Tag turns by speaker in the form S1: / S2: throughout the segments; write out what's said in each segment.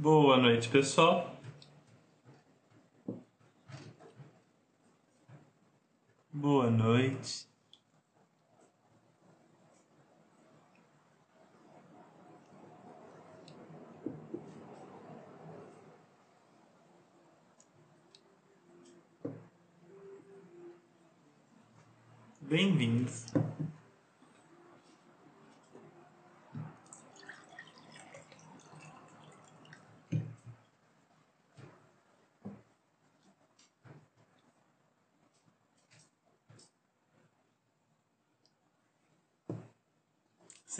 S1: Boa noite, pessoal. Boa noite. Bem-vindos.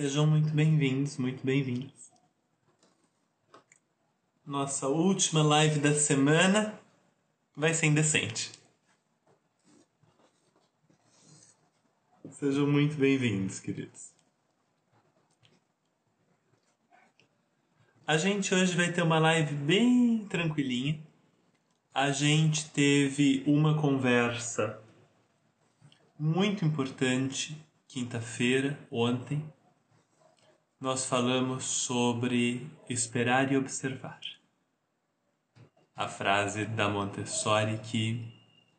S1: Sejam muito bem-vindos, muito bem-vindos. Nossa última live da semana vai ser indecente. Sejam muito bem-vindos, queridos. A gente hoje vai ter uma live bem tranquilinha. A gente teve uma conversa muito importante quinta-feira, ontem. Nós falamos sobre esperar e observar. A frase da Montessori que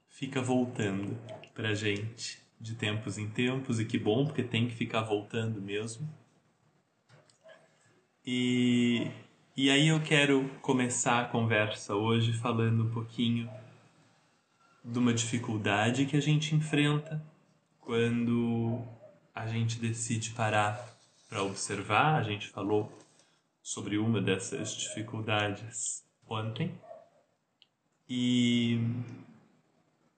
S1: fica voltando pra gente de tempos em tempos, e que bom, porque tem que ficar voltando mesmo. E, e aí eu quero começar a conversa hoje falando um pouquinho de uma dificuldade que a gente enfrenta quando a gente decide parar para observar. A gente falou sobre uma dessas dificuldades ontem. E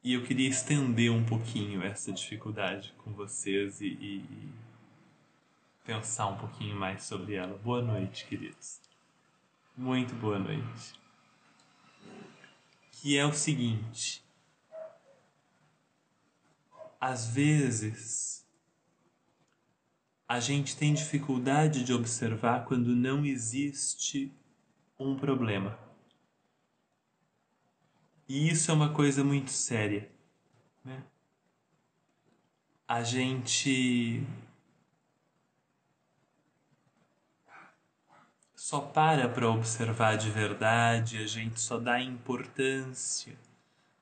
S1: e eu queria estender um pouquinho essa dificuldade com vocês e, e, e pensar um pouquinho mais sobre ela. Boa noite, queridos. Muito boa noite. Que é o seguinte: às vezes a gente tem dificuldade de observar quando não existe um problema. E isso é uma coisa muito séria. Né? A gente só para para observar de verdade, a gente só dá importância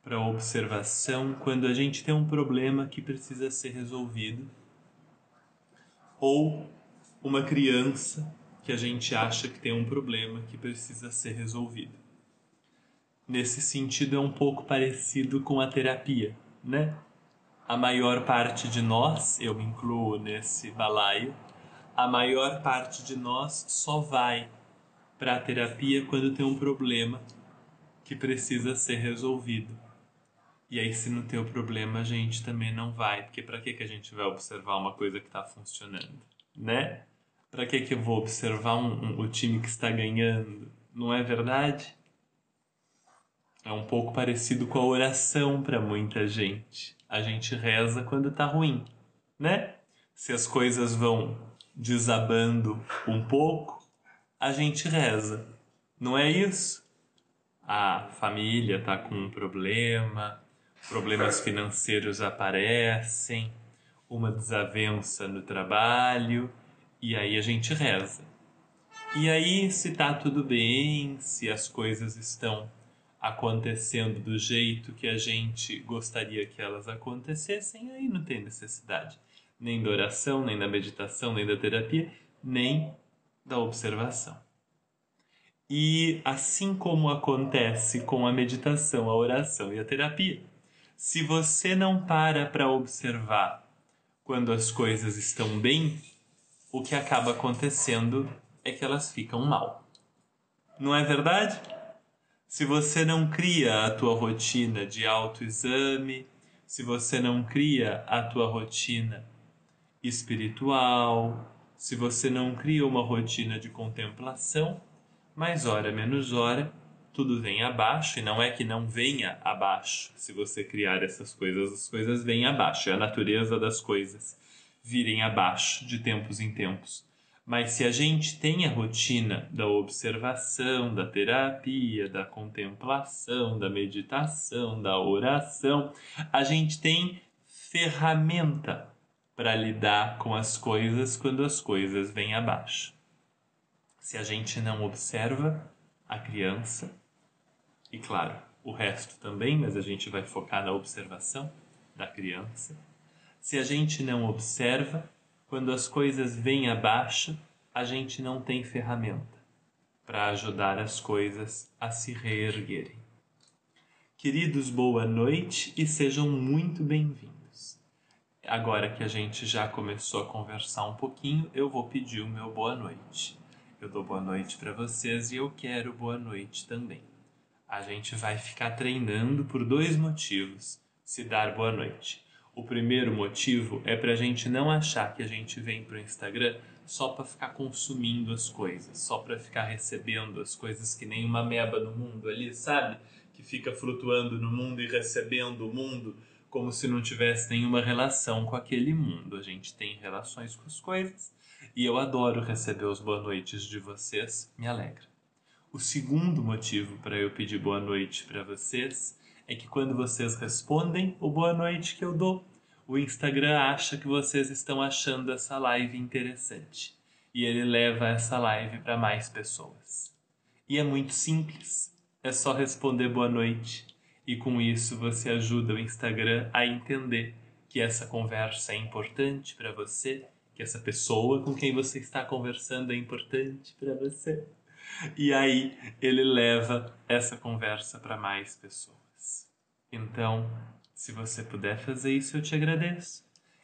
S1: para a observação quando a gente tem um problema que precisa ser resolvido ou uma criança que a gente acha que tem um problema que precisa ser resolvido nesse sentido é um pouco parecido com a terapia, né? A maior parte de nós, eu me incluo nesse balaio, a maior parte de nós só vai para a terapia quando tem um problema que precisa ser resolvido. E aí, se não tem o problema, a gente também não vai, porque para que, que a gente vai observar uma coisa que está funcionando, né? Para que, que eu vou observar um, um, o time que está ganhando? Não é verdade? É um pouco parecido com a oração para muita gente. A gente reza quando tá ruim, né? Se as coisas vão desabando um pouco, a gente reza. Não é isso? A família tá com um problema, problemas financeiros aparecem, uma desavença no trabalho, e aí a gente reza. E aí, se tá tudo bem, se as coisas estão acontecendo do jeito que a gente gostaria que elas acontecessem, aí não tem necessidade nem da oração, nem da meditação, nem da terapia, nem da observação. E assim como acontece com a meditação, a oração e a terapia, se você não para para observar quando as coisas estão bem, o que acaba acontecendo é que elas ficam mal. Não é verdade? se você não cria a tua rotina de autoexame, se você não cria a tua rotina espiritual, se você não cria uma rotina de contemplação, mais hora menos hora, tudo vem abaixo e não é que não venha abaixo. Se você criar essas coisas, as coisas vêm abaixo, é a natureza das coisas virem abaixo de tempos em tempos. Mas se a gente tem a rotina da observação, da terapia, da contemplação, da meditação, da oração, a gente tem ferramenta para lidar com as coisas quando as coisas vêm abaixo. Se a gente não observa, a criança, e claro, o resto também, mas a gente vai focar na observação da criança. Se a gente não observa, quando as coisas vêm abaixo, a gente não tem ferramenta para ajudar as coisas a se reerguerem. Queridos, boa noite e sejam muito bem-vindos. Agora que a gente já começou a conversar um pouquinho, eu vou pedir o meu boa noite. Eu dou boa noite para vocês e eu quero boa noite também. A gente vai ficar treinando por dois motivos se dar boa noite. O primeiro motivo é para a gente não achar que a gente vem para o Instagram só para ficar consumindo as coisas, só para ficar recebendo as coisas que nem uma meba no mundo ali, sabe? Que fica flutuando no mundo e recebendo o mundo como se não tivesse nenhuma relação com aquele mundo. A gente tem relações com as coisas e eu adoro receber os boa noites de vocês, me alegra. O segundo motivo para eu pedir boa noite para vocês é que quando vocês respondem o boa noite que eu dou, o Instagram acha que vocês estão achando essa live interessante e ele leva essa live para mais pessoas. E é muito simples, é só responder boa noite e com isso você ajuda o Instagram a entender que essa conversa é importante para você que essa pessoa com quem você está conversando é importante para você. E aí ele leva essa conversa para mais pessoas. Então, se você puder fazer isso, eu te agradeço.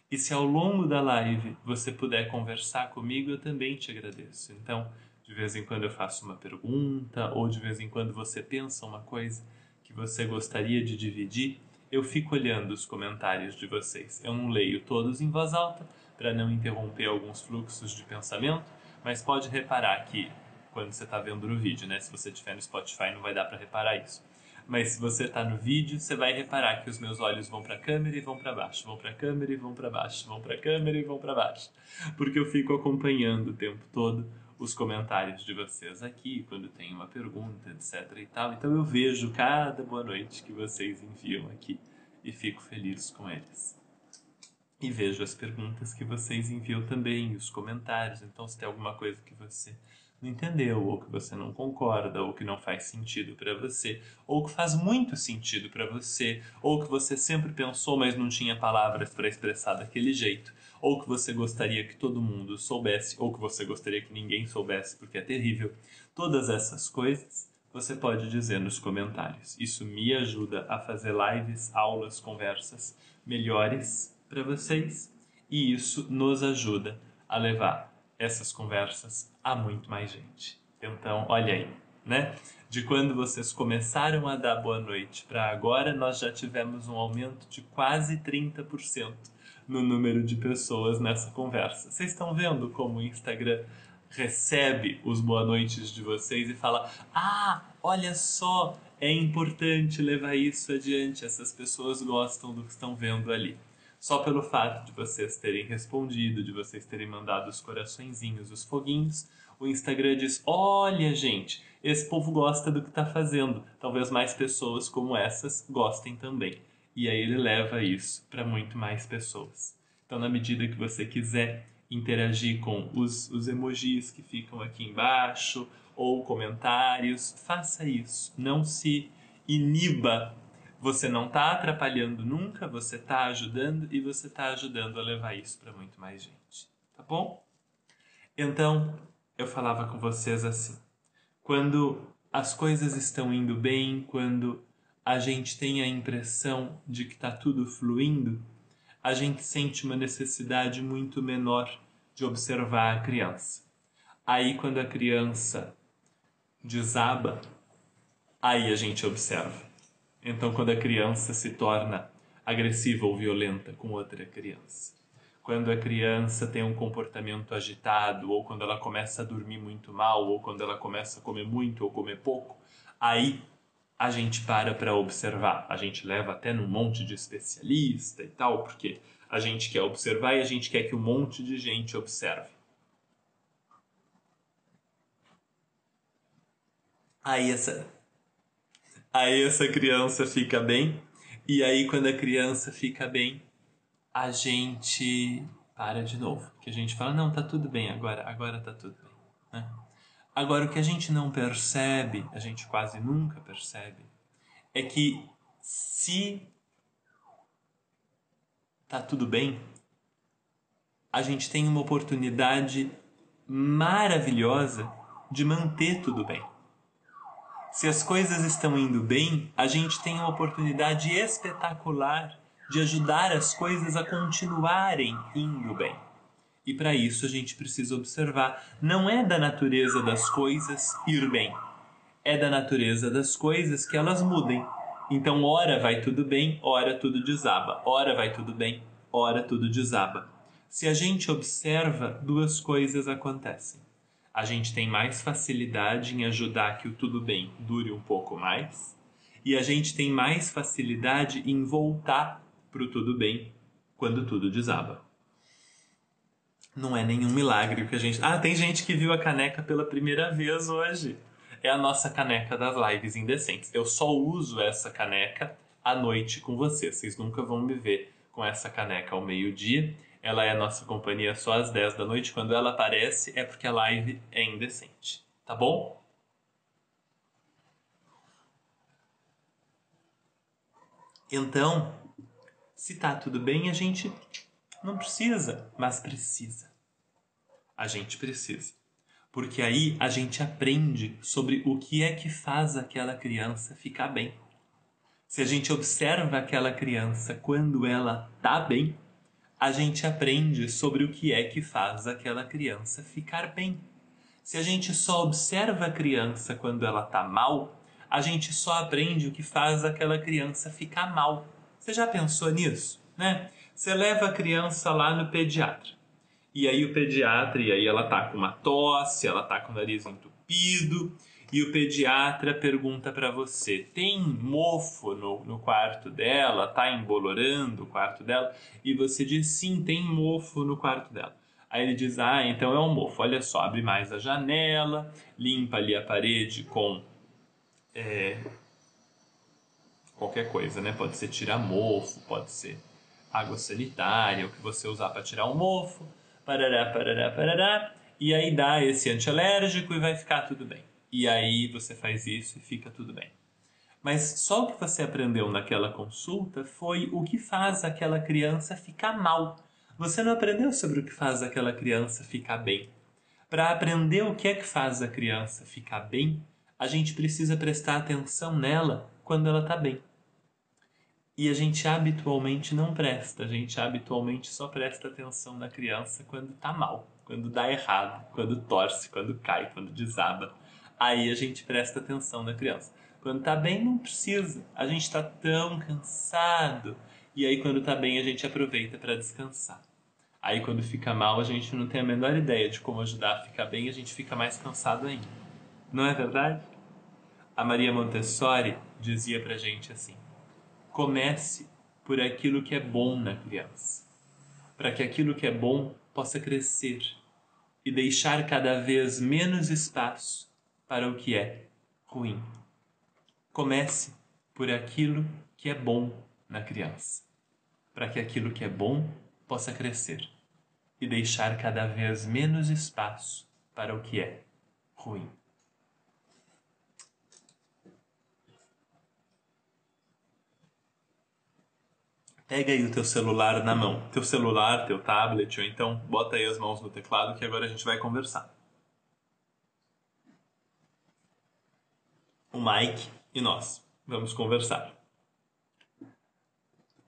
S1: E se ao longo da live você puder conversar comigo, eu também te agradeço. Então, de vez em quando eu faço uma pergunta, ou de vez em quando você pensa uma coisa que você gostaria de dividir, eu fico olhando os comentários de vocês. Eu não leio todos em voz alta, para não interromper alguns fluxos de pensamento, mas pode reparar que quando você está vendo no vídeo, né? Se você estiver no Spotify não vai dar para reparar isso. Mas se você está no vídeo, você vai reparar que os meus olhos vão para a câmera e vão para baixo, vão para a câmera e vão para baixo, vão para a câmera e vão para baixo, porque eu fico acompanhando o tempo todo os comentários de vocês aqui, quando tem uma pergunta, etc e tal. Então eu vejo cada boa noite que vocês enviam aqui e fico feliz com eles e vejo as perguntas que vocês enviam também, os comentários. Então, se tem alguma coisa que você não entendeu, ou que você não concorda, ou que não faz sentido para você, ou que faz muito sentido para você, ou que você sempre pensou, mas não tinha palavras para expressar daquele jeito, ou que você gostaria que todo mundo soubesse, ou que você gostaria que ninguém soubesse porque é terrível. Todas essas coisas você pode dizer nos comentários. Isso me ajuda a fazer lives, aulas, conversas melhores para vocês e isso nos ajuda a levar essas conversas a muito mais gente. Então, olha aí, né? De quando vocês começaram a dar boa noite para agora, nós já tivemos um aumento de quase 30% no número de pessoas nessa conversa. Vocês estão vendo como o Instagram recebe os boa noites de vocês e fala: "Ah, olha só, é importante levar isso adiante. Essas pessoas gostam do que estão vendo ali." Só pelo fato de vocês terem respondido, de vocês terem mandado os coraçõezinhos, os foguinhos, o Instagram diz: Olha, gente, esse povo gosta do que está fazendo. Talvez mais pessoas como essas gostem também. E aí ele leva isso para muito mais pessoas. Então, na medida que você quiser interagir com os, os emojis que ficam aqui embaixo ou comentários, faça isso. Não se iniba você não está atrapalhando nunca, você está ajudando e você está ajudando a levar isso para muito mais gente, tá bom? Então, eu falava com vocês assim: quando as coisas estão indo bem, quando a gente tem a impressão de que está tudo fluindo, a gente sente uma necessidade muito menor de observar a criança. Aí, quando a criança desaba, aí a gente observa. Então, quando a criança se torna agressiva ou violenta com outra criança, quando a criança tem um comportamento agitado, ou quando ela começa a dormir muito mal, ou quando ela começa a comer muito ou comer pouco, aí a gente para para observar. A gente leva até num monte de especialista e tal, porque a gente quer observar e a gente quer que um monte de gente observe. Aí essa Aí essa criança fica bem, e aí quando a criança fica bem, a gente para de novo. Que a gente fala, não, tá tudo bem agora, agora tá tudo bem. Né? Agora, o que a gente não percebe, a gente quase nunca percebe, é que se tá tudo bem, a gente tem uma oportunidade maravilhosa de manter tudo bem. Se as coisas estão indo bem, a gente tem uma oportunidade espetacular de ajudar as coisas a continuarem indo bem. E para isso a gente precisa observar: não é da natureza das coisas ir bem, é da natureza das coisas que elas mudem. Então, ora vai tudo bem, ora tudo desaba. Ora vai tudo bem, ora tudo desaba. Se a gente observa, duas coisas acontecem. A gente tem mais facilidade em ajudar que o tudo bem dure um pouco mais, e a gente tem mais facilidade em voltar para o tudo bem quando tudo desaba não é nenhum milagre que a gente. Ah, tem gente que viu a caneca pela primeira vez hoje. É a nossa caneca das lives indecentes. Eu só uso essa caneca à noite com vocês. Vocês nunca vão me ver com essa caneca ao meio-dia. Ela é nossa companhia só às 10 da noite. Quando ela aparece, é porque a live é indecente. Tá bom? Então, se tá tudo bem, a gente não precisa, mas precisa. A gente precisa. Porque aí a gente aprende sobre o que é que faz aquela criança ficar bem. Se a gente observa aquela criança quando ela tá bem, a gente aprende sobre o que é que faz aquela criança ficar bem. Se a gente só observa a criança quando ela tá mal, a gente só aprende o que faz aquela criança ficar mal. Você já pensou nisso, né? Você leva a criança lá no pediatra. E aí o pediatra, e aí ela tá com uma tosse, ela tá com o nariz entupido, e o pediatra pergunta para você: tem mofo no, no quarto dela? Tá embolorando o quarto dela? E você diz: sim, tem mofo no quarto dela. Aí ele diz: ah, então é um mofo. Olha só, abre mais a janela, limpa ali a parede com é, qualquer coisa, né? Pode ser tirar mofo, pode ser água sanitária, o que você usar para tirar o mofo, parará, parará, parará, e aí dá esse antialérgico e vai ficar tudo bem. E aí você faz isso e fica tudo bem. Mas só o que você aprendeu naquela consulta foi o que faz aquela criança ficar mal. Você não aprendeu sobre o que faz aquela criança ficar bem. Para aprender o que é que faz a criança ficar bem, a gente precisa prestar atenção nela quando ela está bem. E a gente habitualmente não presta, a gente habitualmente só presta atenção na criança quando tá mal, quando dá errado, quando torce, quando cai, quando desaba. Aí a gente presta atenção na criança. Quando tá bem, não precisa. A gente tá tão cansado. E aí, quando tá bem, a gente aproveita para descansar. Aí, quando fica mal, a gente não tem a menor ideia de como ajudar a ficar bem a gente fica mais cansado ainda. Não é verdade? A Maria Montessori dizia pra gente assim: Comece por aquilo que é bom na criança, para que aquilo que é bom possa crescer e deixar cada vez menos espaço para o que é ruim. Comece por aquilo que é bom na criança, para que aquilo que é bom possa crescer e deixar cada vez menos espaço para o que é ruim. pega aí o teu celular na mão, teu celular, teu tablet, ou então bota aí as mãos no teclado que agora a gente vai conversar. O Mike e nós vamos conversar.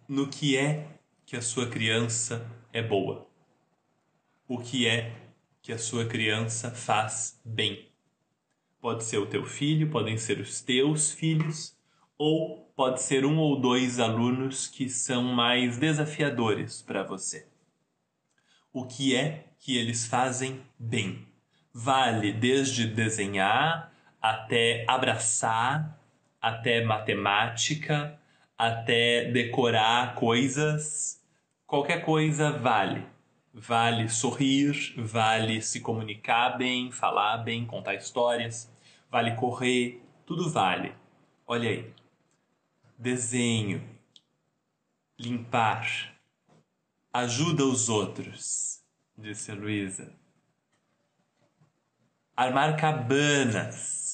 S1: No que é que a sua criança é boa? O que é que a sua criança faz bem? Pode ser o teu filho, podem ser os teus filhos, ou pode ser um ou dois alunos que são mais desafiadores para você. O que é que eles fazem bem? Vale desde desenhar até abraçar, até matemática, até decorar coisas. Qualquer coisa vale. Vale sorrir, vale se comunicar bem, falar bem, contar histórias, vale correr, tudo vale. Olha aí desenho, limpar, ajuda os outros, disse Luísa. armar cabanas.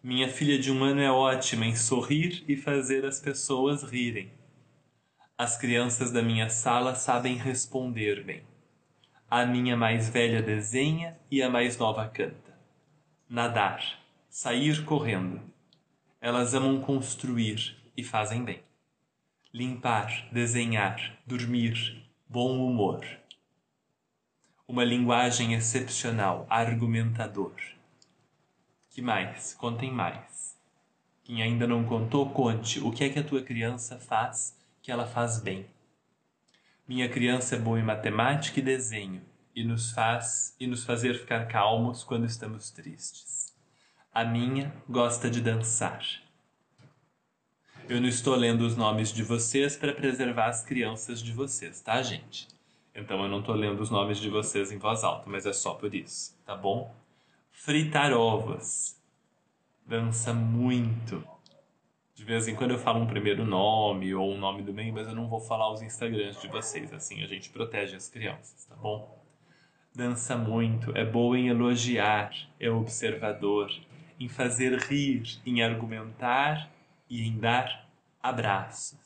S1: Minha filha de um ano é ótima em sorrir e fazer as pessoas rirem. As crianças da minha sala sabem responder bem. A minha mais velha desenha e a mais nova canta. Nadar, sair correndo. Elas amam construir e fazem bem. Limpar, desenhar, dormir, bom humor. Uma linguagem excepcional, argumentador. Que mais? Contem mais. Quem ainda não contou, conte o que é que a tua criança faz que ela faz bem. Minha criança é boa em matemática e desenho e nos faz e nos fazer ficar calmos quando estamos tristes. A minha gosta de dançar. Eu não estou lendo os nomes de vocês para preservar as crianças de vocês, tá, gente? Então eu não estou lendo os nomes de vocês em voz alta, mas é só por isso, tá bom? Fritar ovos. Dança muito. De vez em quando eu falo um primeiro nome ou um nome do bem, mas eu não vou falar os Instagrams de vocês. Assim a gente protege as crianças, tá bom? Dança muito, é boa em elogiar, é observador, em fazer rir, em argumentar e em dar abraços.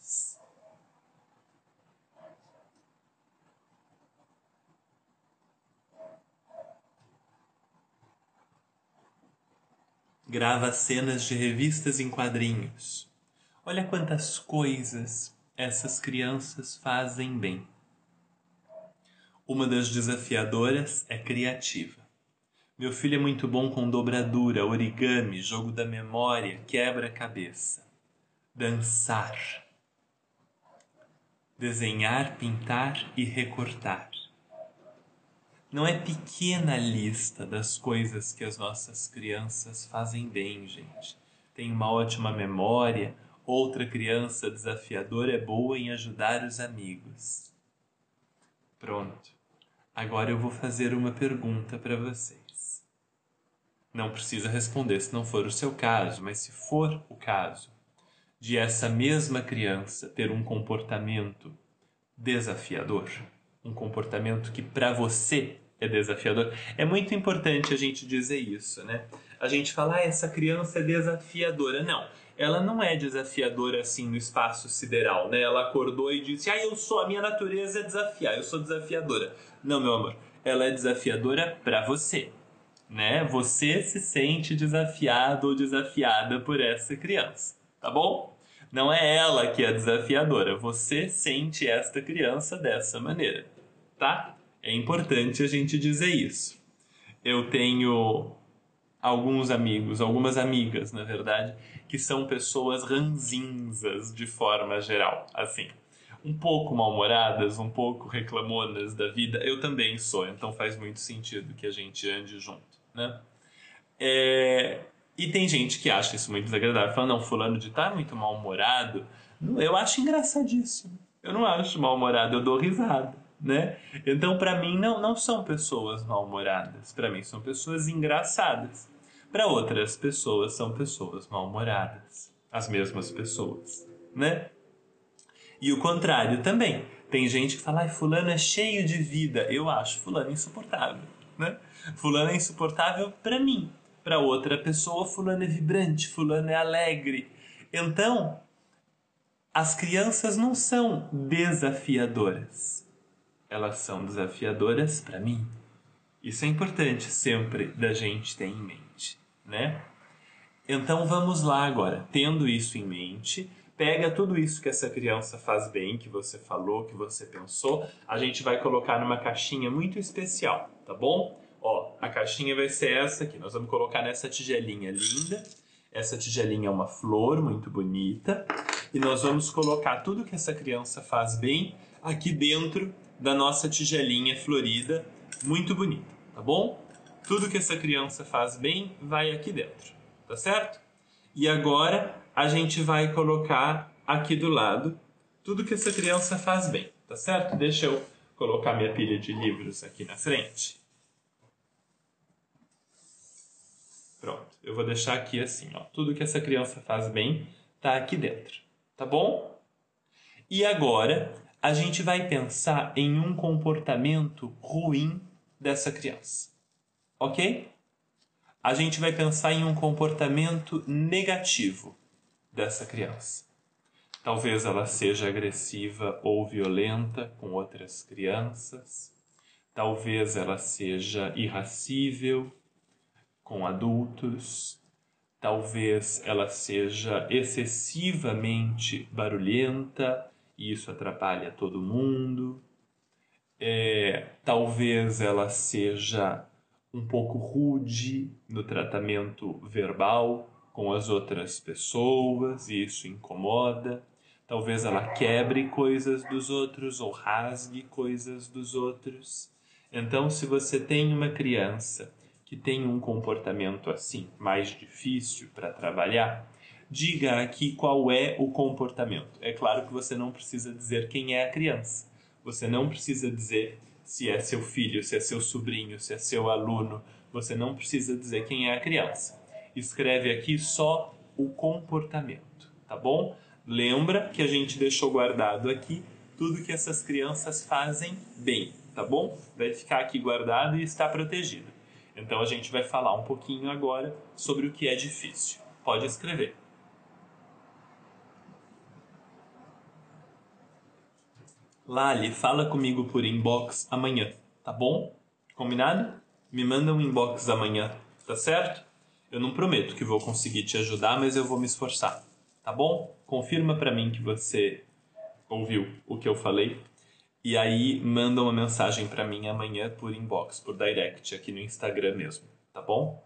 S1: Grava cenas de revistas em quadrinhos. Olha quantas coisas essas crianças fazem bem. Uma das desafiadoras é criativa. Meu filho é muito bom com dobradura, origami, jogo da memória, quebra-cabeça. Dançar. Desenhar, pintar e recortar. Não é pequena a lista das coisas que as nossas crianças fazem bem, gente. Tem uma ótima memória, outra criança desafiadora é boa em ajudar os amigos. Pronto. Agora eu vou fazer uma pergunta para vocês. Não precisa responder se não for o seu caso, mas se for o caso de essa mesma criança ter um comportamento desafiador, um comportamento que para você é desafiador. É muito importante a gente dizer isso, né? A gente fala, ah, essa criança é desafiadora. Não, ela não é desafiadora assim no espaço sideral, né? Ela acordou e disse, ah, eu sou, a minha natureza é desafiar, eu sou desafiadora. Não, meu amor, ela é desafiadora para você, né? Você se sente desafiado ou desafiada por essa criança, tá bom? Não é ela que é desafiadora, você sente esta criança dessa maneira, tá? É importante a gente dizer isso. Eu tenho alguns amigos, algumas amigas, na verdade, que são pessoas ranzinzas de forma geral, assim, um pouco mal-humoradas, um pouco reclamonas da vida. Eu também sou, então faz muito sentido que a gente ande junto, né? É... E tem gente que acha isso muito desagradável, fala, não, fulano de tá muito mal-humorado. Eu acho engraçadíssimo. Eu não acho mal-humorado, eu dou risada né? Então, para mim, não, não são pessoas mal-humoradas. Para mim, são pessoas engraçadas. Para outras pessoas, são pessoas mal-humoradas. As mesmas pessoas, né? E o contrário também. Tem gente que fala, ai, fulano é cheio de vida. Eu acho fulano insuportável, né? Fulano é insuportável para mim. Para outra pessoa, fulano é vibrante, fulano é alegre. Então, as crianças não são desafiadoras elas são desafiadoras para mim. Isso é importante sempre da gente ter em mente, né? Então vamos lá agora, tendo isso em mente, pega tudo isso que essa criança faz bem, que você falou, que você pensou, a gente vai colocar numa caixinha muito especial, tá bom? Ó, a caixinha vai ser essa aqui. Nós vamos colocar nessa tigelinha linda. Essa tigelinha é uma flor muito bonita. E nós vamos colocar tudo que essa criança faz bem aqui dentro da nossa tigelinha florida, muito bonita, tá bom? Tudo que essa criança faz bem vai aqui dentro, tá certo? E agora a gente vai colocar aqui do lado tudo que essa criança faz bem, tá certo? Deixa eu colocar minha pilha de livros aqui na frente. Pronto, eu vou deixar aqui assim, ó. Tudo que essa criança faz bem tá aqui dentro, tá bom? E agora a gente vai pensar em um comportamento ruim dessa criança. Ok? A gente vai pensar em um comportamento negativo dessa criança. Talvez ela seja agressiva ou violenta com outras crianças. Talvez ela seja irracível com adultos. Talvez ela seja excessivamente barulhenta isso atrapalha todo mundo. É, talvez ela seja um pouco rude no tratamento verbal com as outras pessoas e isso incomoda. Talvez ela quebre coisas dos outros ou rasgue coisas dos outros. Então, se você tem uma criança que tem um comportamento assim, mais difícil para trabalhar, diga aqui qual é o comportamento. É claro que você não precisa dizer quem é a criança. Você não precisa dizer se é seu filho, se é seu sobrinho, se é seu aluno. Você não precisa dizer quem é a criança. Escreve aqui só o comportamento, tá bom? Lembra que a gente deixou guardado aqui tudo que essas crianças fazem bem, tá bom? Vai ficar aqui guardado e está protegido. Então a gente vai falar um pouquinho agora sobre o que é difícil. Pode escrever. Lali, fala comigo por inbox amanhã, tá bom? Combinado? Me manda um inbox amanhã, tá certo? Eu não prometo que vou conseguir te ajudar, mas eu vou me esforçar, tá bom? Confirma para mim que você ouviu o que eu falei e aí manda uma mensagem para mim amanhã por inbox, por direct aqui no Instagram mesmo, tá bom?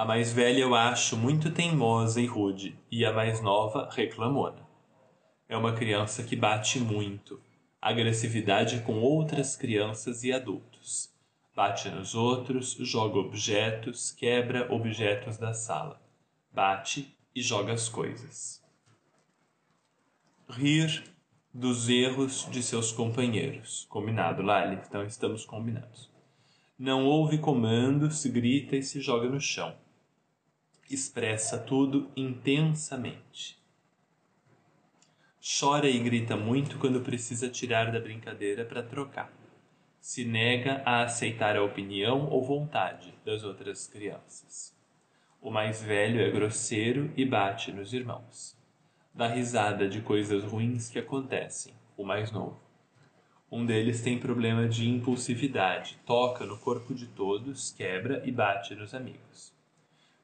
S1: A mais velha eu acho muito teimosa e rude, e a mais nova reclamona. É uma criança que bate muito, agressividade com outras crianças e adultos. Bate nos outros, joga objetos, quebra objetos da sala. Bate e joga as coisas. Rir dos erros de seus companheiros. Combinado, Lali? Então estamos combinados. Não ouve comandos, grita e se joga no chão. Expressa tudo intensamente. Chora e grita muito quando precisa tirar da brincadeira para trocar se nega a aceitar a opinião ou vontade das outras crianças. O mais velho é grosseiro e bate nos irmãos. Dá risada de coisas ruins que acontecem, o mais novo. Um deles tem problema de impulsividade, toca no corpo de todos, quebra e bate nos amigos.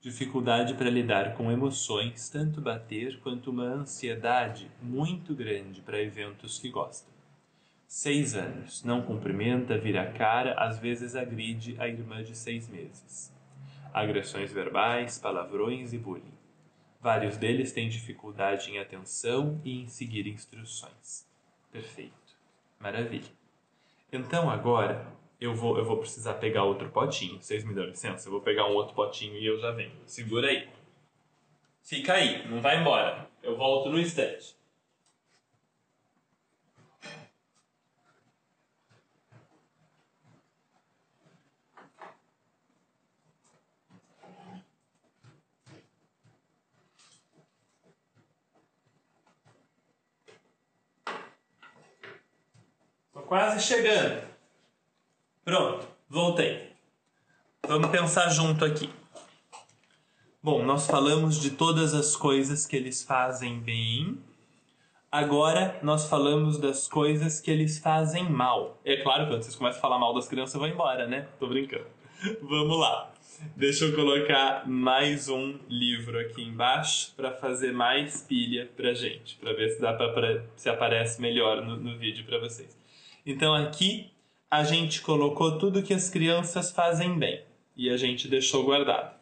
S1: Dificuldade para lidar com emoções, tanto bater quanto uma ansiedade muito grande para eventos que gosta. Seis anos. Não cumprimenta, vira a cara, às vezes agride a irmã de seis meses. Agressões verbais, palavrões e bullying. Vários deles têm dificuldade em atenção e em seguir instruções. Perfeito. Maravilha. Então agora eu vou, eu vou precisar pegar outro potinho. Vocês me dão licença? Eu vou pegar um outro potinho e eu já venho. Segura aí. Fica aí, não vai embora. Eu volto no instante. quase chegando. Pronto, voltei. Vamos pensar junto aqui. Bom, nós falamos de todas as coisas que eles fazem bem. Agora nós falamos das coisas que eles fazem mal. É claro que quando vocês começam a falar mal das crianças, vão embora, né? Tô brincando. Vamos lá. Deixa eu colocar mais um livro aqui embaixo para fazer mais pilha pra gente, para ver se dá pra, se aparece melhor no, no vídeo para vocês. Então aqui a gente colocou tudo que as crianças fazem bem e a gente deixou guardado.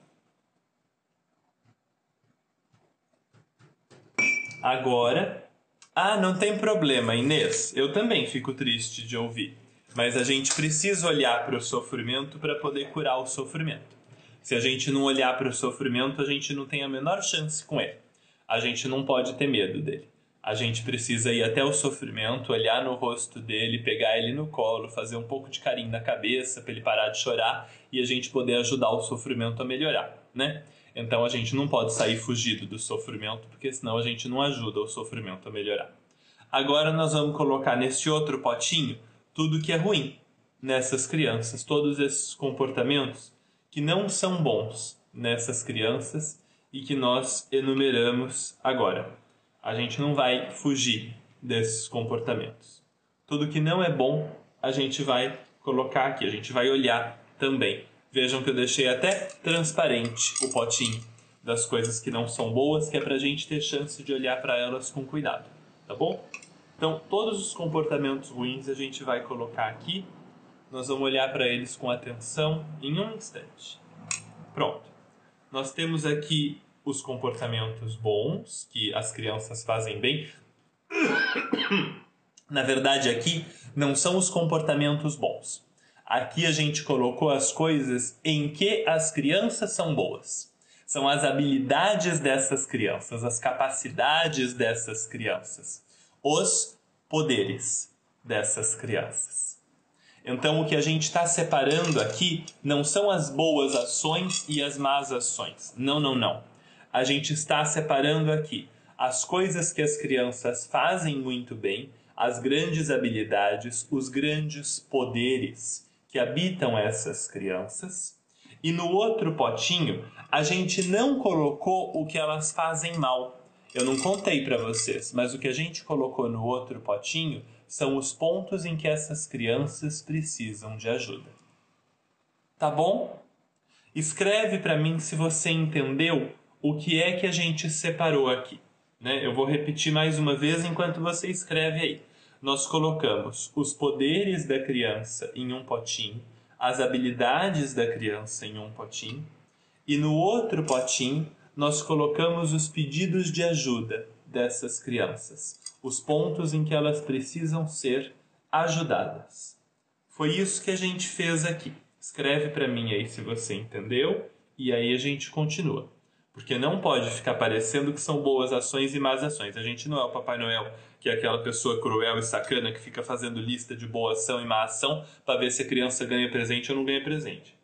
S1: Agora, ah, não tem problema, Inês. Eu também fico triste de ouvir, mas a gente precisa olhar para o sofrimento para poder curar o sofrimento. Se a gente não olhar para o sofrimento, a gente não tem a menor chance com ele. A gente não pode ter medo dele a gente precisa ir até o sofrimento, olhar no rosto dele, pegar ele no colo, fazer um pouco de carinho na cabeça para ele parar de chorar e a gente poder ajudar o sofrimento a melhorar, né? Então a gente não pode sair fugido do sofrimento, porque senão a gente não ajuda o sofrimento a melhorar. Agora nós vamos colocar nesse outro potinho tudo que é ruim nessas crianças, todos esses comportamentos que não são bons nessas crianças e que nós enumeramos agora. A gente não vai fugir desses comportamentos. Tudo que não é bom, a gente vai colocar aqui, a gente vai olhar também. Vejam que eu deixei até transparente o potinho das coisas que não são boas, que é para a gente ter chance de olhar para elas com cuidado, tá bom? Então, todos os comportamentos ruins a gente vai colocar aqui. Nós vamos olhar para eles com atenção em um instante. Pronto. Nós temos aqui os comportamentos bons, que as crianças fazem bem. Na verdade, aqui não são os comportamentos bons. Aqui a gente colocou as coisas em que as crianças são boas. São as habilidades dessas crianças, as capacidades dessas crianças, os poderes dessas crianças. Então, o que a gente está separando aqui não são as boas ações e as más ações. Não, não, não. A gente está separando aqui as coisas que as crianças fazem muito bem as grandes habilidades, os grandes poderes que habitam essas crianças. E no outro potinho, a gente não colocou o que elas fazem mal. Eu não contei para vocês, mas o que a gente colocou no outro potinho são os pontos em que essas crianças precisam de ajuda. Tá bom? Escreve para mim se você entendeu o que é que a gente separou aqui. Né? Eu vou repetir mais uma vez enquanto você escreve aí. Nós colocamos os poderes da criança em um potinho, as habilidades da criança em um potinho, e no outro potinho nós colocamos os pedidos de ajuda dessas crianças, os pontos em que elas precisam ser ajudadas. Foi isso que a gente fez aqui. Escreve para mim aí se você entendeu e aí a gente continua. Porque não pode ficar parecendo que são boas ações e más ações. A gente não é o Papai Noel, que é aquela pessoa cruel e sacana que fica fazendo lista de boa ação e má ação para ver se a criança ganha presente ou não ganha presente.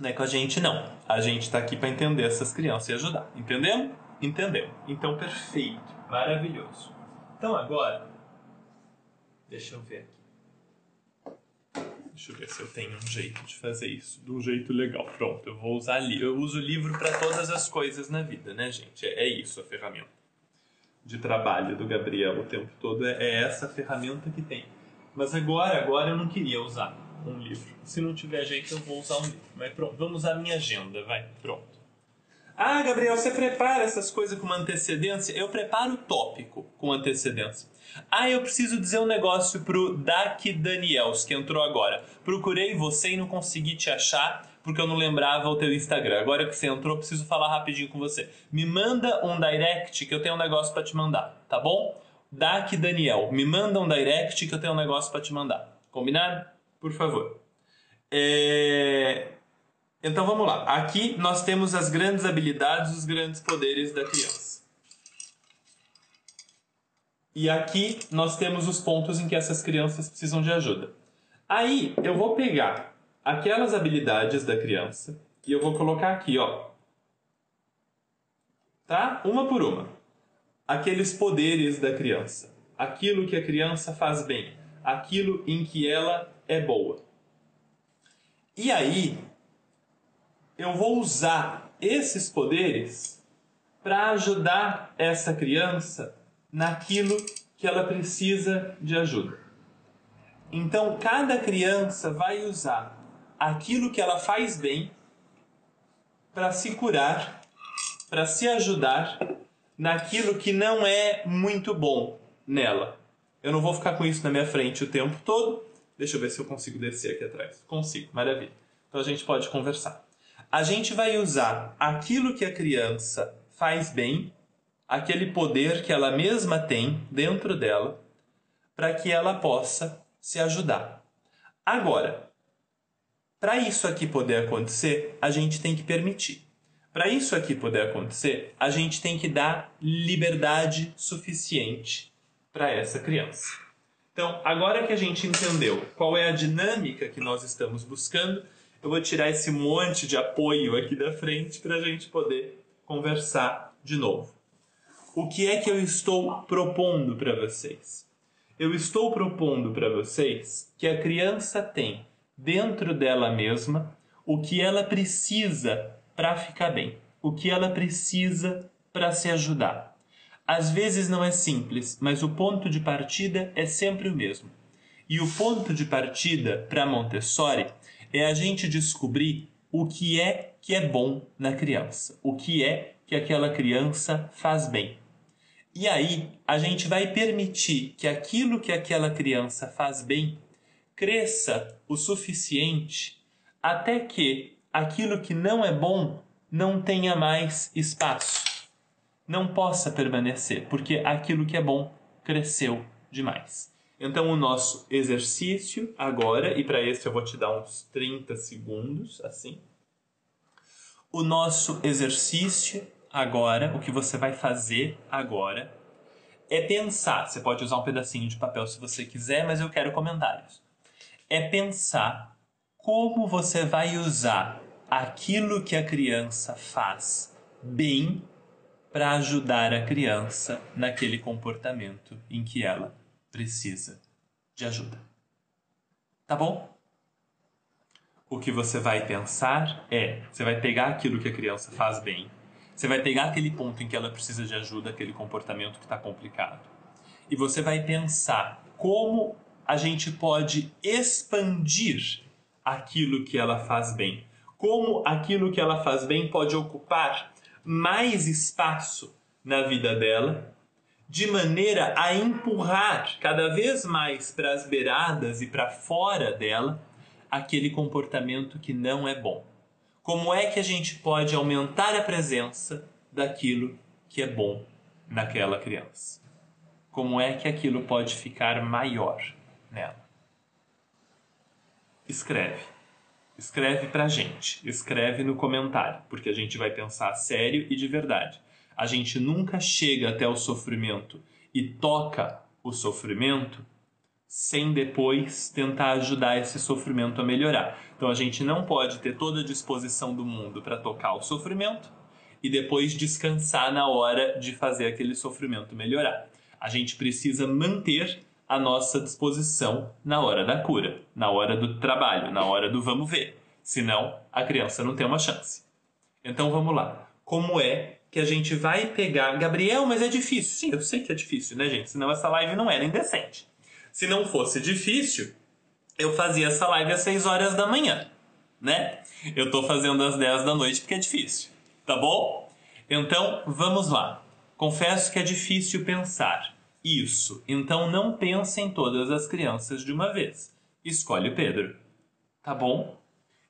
S1: Não é com a gente, não. A gente está aqui para entender essas crianças e ajudar. Entendemos? Entendemos. Então, perfeito. Maravilhoso. Então, agora, deixa eu ver aqui. Deixa eu ver se eu tenho um jeito de fazer isso. De um jeito legal. Pronto, eu vou usar livro. Eu uso livro para todas as coisas na vida, né, gente? É, é, isso a ferramenta de trabalho do Gabriel o tempo todo. É, é essa ferramenta que tem. Mas agora, agora eu não queria usar um livro. Se não tiver jeito, eu vou usar um livro. Mas pronto, vamos a minha agenda, vai. Pronto. Ah, Gabriel, você prepara essas coisas com antecedência? Eu preparo o tópico com antecedência. Ah, eu preciso dizer um negócio pro Dak Daniels, que entrou agora. Procurei você e não consegui te achar porque eu não lembrava o teu Instagram. Agora que você entrou, preciso falar rapidinho com você. Me manda um direct que eu tenho um negócio para te mandar, tá bom? Dak Daniel, me manda um direct que eu tenho um negócio para te mandar. Combinado? Por favor. É... Então vamos lá. Aqui nós temos as grandes habilidades, os grandes poderes da criança. E aqui nós temos os pontos em que essas crianças precisam de ajuda. Aí eu vou pegar aquelas habilidades da criança e eu vou colocar aqui, ó. Tá? Uma por uma. Aqueles poderes da criança. Aquilo que a criança faz bem. Aquilo em que ela é boa. E aí eu vou usar esses poderes para ajudar essa criança naquilo que ela precisa de ajuda. Então, cada criança vai usar aquilo que ela faz bem para se curar, para se ajudar naquilo que não é muito bom nela. Eu não vou ficar com isso na minha frente o tempo todo. Deixa eu ver se eu consigo descer aqui atrás. Consigo, maravilha. Então a gente pode conversar. A gente vai usar aquilo que a criança faz bem aquele poder que ela mesma tem dentro dela para que ela possa se ajudar. Agora, para isso aqui poder acontecer, a gente tem que permitir. Para isso aqui poder acontecer, a gente tem que dar liberdade suficiente para essa criança. Então, agora que a gente entendeu qual é a dinâmica que nós estamos buscando, eu vou tirar esse monte de apoio aqui da frente para a gente poder conversar de novo. o que é que eu estou propondo para vocês? Eu estou propondo para vocês que a criança tem dentro dela mesma o que ela precisa para ficar bem, o que ela precisa para se ajudar. Às vezes não é simples, mas o ponto de partida é sempre o mesmo. E o ponto de partida para Montessori é a gente descobrir o que é que é bom na criança, o que é que aquela criança faz bem. E aí a gente vai permitir que aquilo que aquela criança faz bem cresça o suficiente até que aquilo que não é bom não tenha mais espaço, não possa permanecer, porque aquilo que é bom cresceu demais. Então, o nosso exercício agora, e para esse eu vou te dar uns 30 segundos, assim. O nosso exercício agora, o que você vai fazer agora, é pensar. Você pode usar um pedacinho de papel se você quiser, mas eu quero comentários. É pensar como você vai usar aquilo que a criança faz bem para ajudar a criança naquele comportamento em que ela precisa de ajuda. Tá bom? O que você vai pensar é: você vai pegar aquilo que a criança faz bem, você vai pegar aquele ponto em que ela precisa de ajuda, aquele comportamento que está complicado, e você vai pensar como a gente pode expandir aquilo que ela faz bem. Como aquilo que ela faz bem pode ocupar mais espaço na vida dela de maneira a empurrar cada vez mais para as beiradas e para fora dela aquele comportamento que não é bom. Como é que a gente pode aumentar a presença daquilo que é bom naquela criança? Como é que aquilo pode ficar maior nela? Escreve. Escreve pra gente. Escreve no comentário, porque a gente vai pensar sério e de verdade a gente nunca chega até o sofrimento e toca o sofrimento sem depois tentar ajudar esse sofrimento a melhorar. Então a gente não pode ter toda a disposição do mundo para tocar o sofrimento e depois descansar na hora de fazer aquele sofrimento melhorar. A gente precisa manter a nossa disposição na hora da cura, na hora do trabalho, na hora do vamos ver. Senão a criança não tem uma chance. Então vamos lá. Como é que a gente vai pegar. Gabriel, mas é difícil. Sim, eu sei que é difícil, né, gente? Senão essa live não era indecente. Se não fosse difícil, eu fazia essa live às 6 horas da manhã, né? Eu tô fazendo às 10 da noite porque é difícil, tá bom? Então, vamos lá. Confesso que é difícil pensar. Isso. Então não pense em todas as crianças de uma vez. Escolhe o Pedro. Tá bom?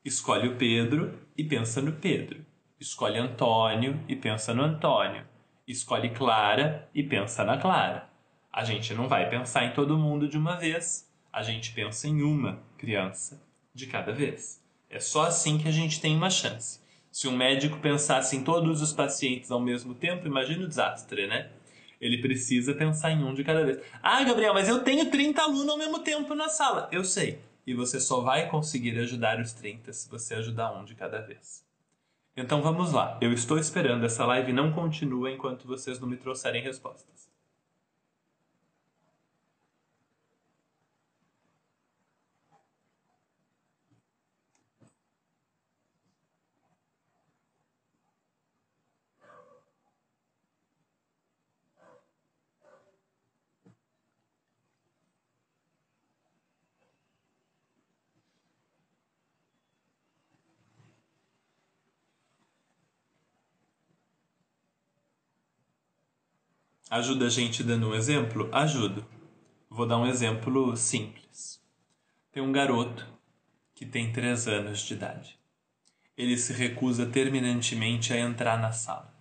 S1: Escolhe o Pedro e pensa no Pedro. Escolhe Antônio e pensa no Antônio. Escolhe Clara e pensa na Clara. A gente não vai pensar em todo mundo de uma vez, a gente pensa em uma criança de cada vez. É só assim que a gente tem uma chance. Se um médico pensasse em todos os pacientes ao mesmo tempo, imagina o desastre, né? Ele precisa pensar em um de cada vez. Ah, Gabriel, mas eu tenho 30 alunos ao mesmo tempo na sala. Eu sei. E você só vai conseguir ajudar os 30 se você ajudar um de cada vez. Então vamos lá. Eu estou esperando. Essa live não continua enquanto vocês não me trouxerem respostas. Ajuda a gente dando um exemplo? Ajudo. Vou dar um exemplo simples. Tem um garoto que tem 3 anos de idade. Ele se recusa terminantemente a entrar na sala.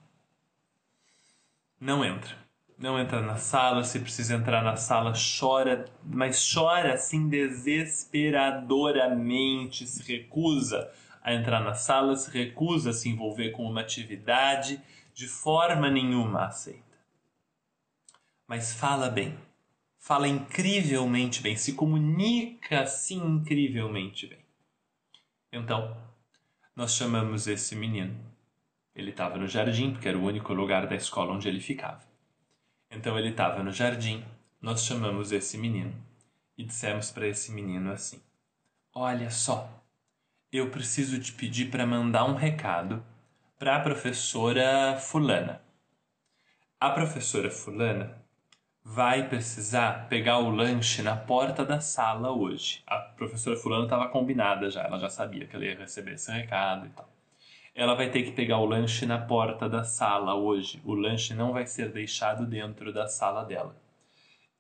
S1: Não entra. Não entra na sala, se precisa entrar na sala, chora, mas chora assim desesperadoramente, se recusa a entrar na sala, se recusa a se envolver com uma atividade, de forma nenhuma aceita mas fala bem. Fala incrivelmente bem, se comunica assim incrivelmente bem. Então, nós chamamos esse menino. Ele estava no jardim, porque era o único lugar da escola onde ele ficava. Então ele estava no jardim, nós chamamos esse menino e dissemos para esse menino assim: Olha só, eu preciso te pedir para mandar um recado para a professora Fulana. A professora Fulana vai precisar pegar o lanche na porta da sala hoje. A professora Fulana estava combinada já, ela já sabia que ela ia receber esse recado e tal. Ela vai ter que pegar o lanche na porta da sala hoje. O lanche não vai ser deixado dentro da sala dela.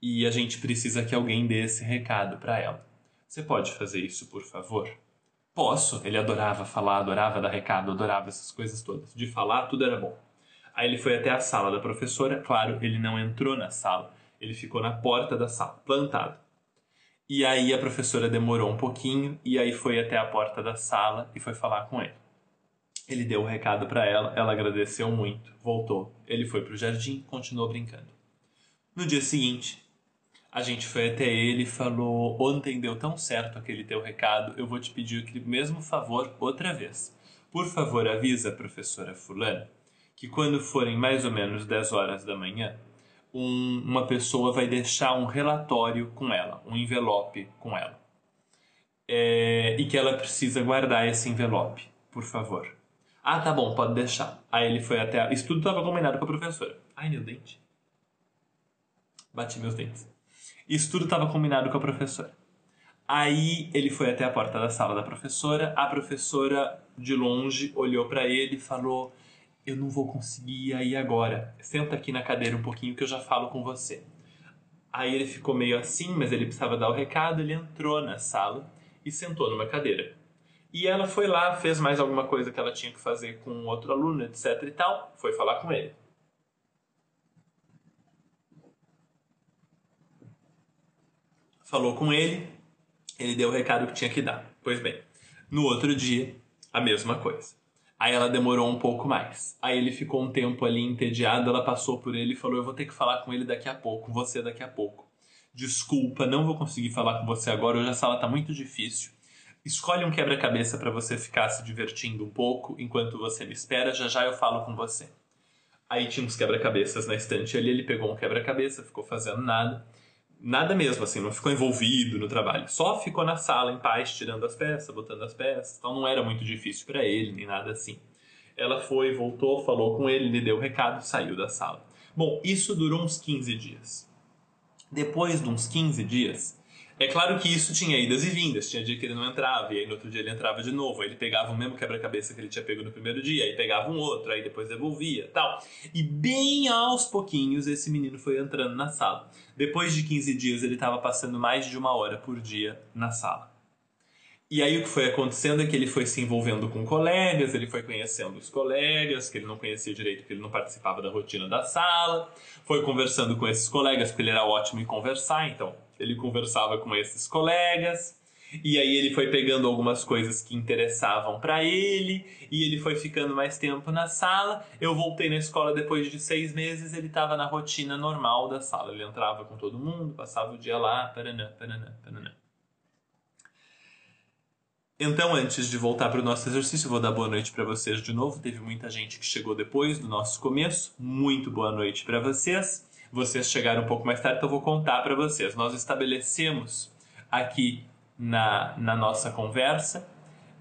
S1: E a gente precisa que alguém dê esse recado para ela. Você pode fazer isso, por favor? Posso. Ele adorava falar, adorava dar recado, adorava essas coisas todas. De falar, tudo era bom. Aí ele foi até a sala da professora. Claro, ele não entrou na sala. Ele ficou na porta da sala, plantado. E aí a professora demorou um pouquinho e aí foi até a porta da sala e foi falar com ele. Ele deu o um recado para ela, ela agradeceu muito, voltou. Ele foi para o jardim, continuou brincando. No dia seguinte, a gente foi até ele e falou: Ontem deu tão certo aquele teu recado, eu vou te pedir o mesmo favor outra vez. Por favor, avisa a professora Fulana que quando forem mais ou menos 10 horas da manhã, um, uma pessoa vai deixar um relatório com ela, um envelope com ela. É, e que ela precisa guardar esse envelope, por favor. Ah, tá bom, pode deixar. Aí ele foi até. A... Isso tudo estava combinado com a professora. Ai, meu dente. Bati meus dentes. Isso tudo estava combinado com a professora. Aí ele foi até a porta da sala da professora. A professora, de longe, olhou para ele e falou: eu não vou conseguir ir agora. Senta aqui na cadeira um pouquinho que eu já falo com você. Aí ele ficou meio assim, mas ele precisava dar o recado, ele entrou na sala e sentou numa cadeira. E ela foi lá, fez mais alguma coisa que ela tinha que fazer com outro aluno, etc e tal, foi falar com ele. Falou com ele, ele deu o recado que tinha que dar. Pois bem, no outro dia, a mesma coisa. Aí ela demorou um pouco mais. Aí ele ficou um tempo ali entediado, ela passou por ele e falou: Eu vou ter que falar com ele daqui a pouco, você daqui a pouco. Desculpa, não vou conseguir falar com você agora, hoje a sala tá muito difícil. Escolhe um quebra-cabeça para você ficar se divertindo um pouco enquanto você me espera, já já eu falo com você. Aí tinha uns quebra-cabeças na estante ali, ele pegou um quebra-cabeça, ficou fazendo nada nada mesmo, assim, não ficou envolvido no trabalho. Só ficou na sala em paz, tirando as peças, botando as peças. Então não era muito difícil para ele, nem nada assim. Ela foi, voltou, falou com ele, lhe deu o recado, saiu da sala. Bom, isso durou uns 15 dias. Depois de uns 15 dias, é claro que isso tinha idas e vindas, tinha dia que ele não entrava, e aí no outro dia ele entrava de novo, aí ele pegava o mesmo quebra-cabeça que ele tinha pego no primeiro dia, aí pegava um outro, aí depois devolvia, tal. E bem aos pouquinhos esse menino foi entrando na sala. Depois de 15 dias ele estava passando mais de uma hora por dia na sala. E aí o que foi acontecendo é que ele foi se envolvendo com colegas, ele foi conhecendo os colegas, que ele não conhecia direito, porque ele não participava da rotina da sala, foi conversando com esses colegas, porque ele era ótimo em conversar, então ele conversava com esses colegas, e aí ele foi pegando algumas coisas que interessavam para ele, e ele foi ficando mais tempo na sala. Eu voltei na escola depois de seis meses, ele estava na rotina normal da sala. Ele entrava com todo mundo, passava o dia lá, paranã, paranã, paranã. Então, antes de voltar para o nosso exercício, vou dar boa noite para vocês de novo. Teve muita gente que chegou depois do nosso começo. Muito boa noite para vocês. Vocês chegaram um pouco mais tarde, então eu vou contar para vocês. Nós estabelecemos aqui na, na nossa conversa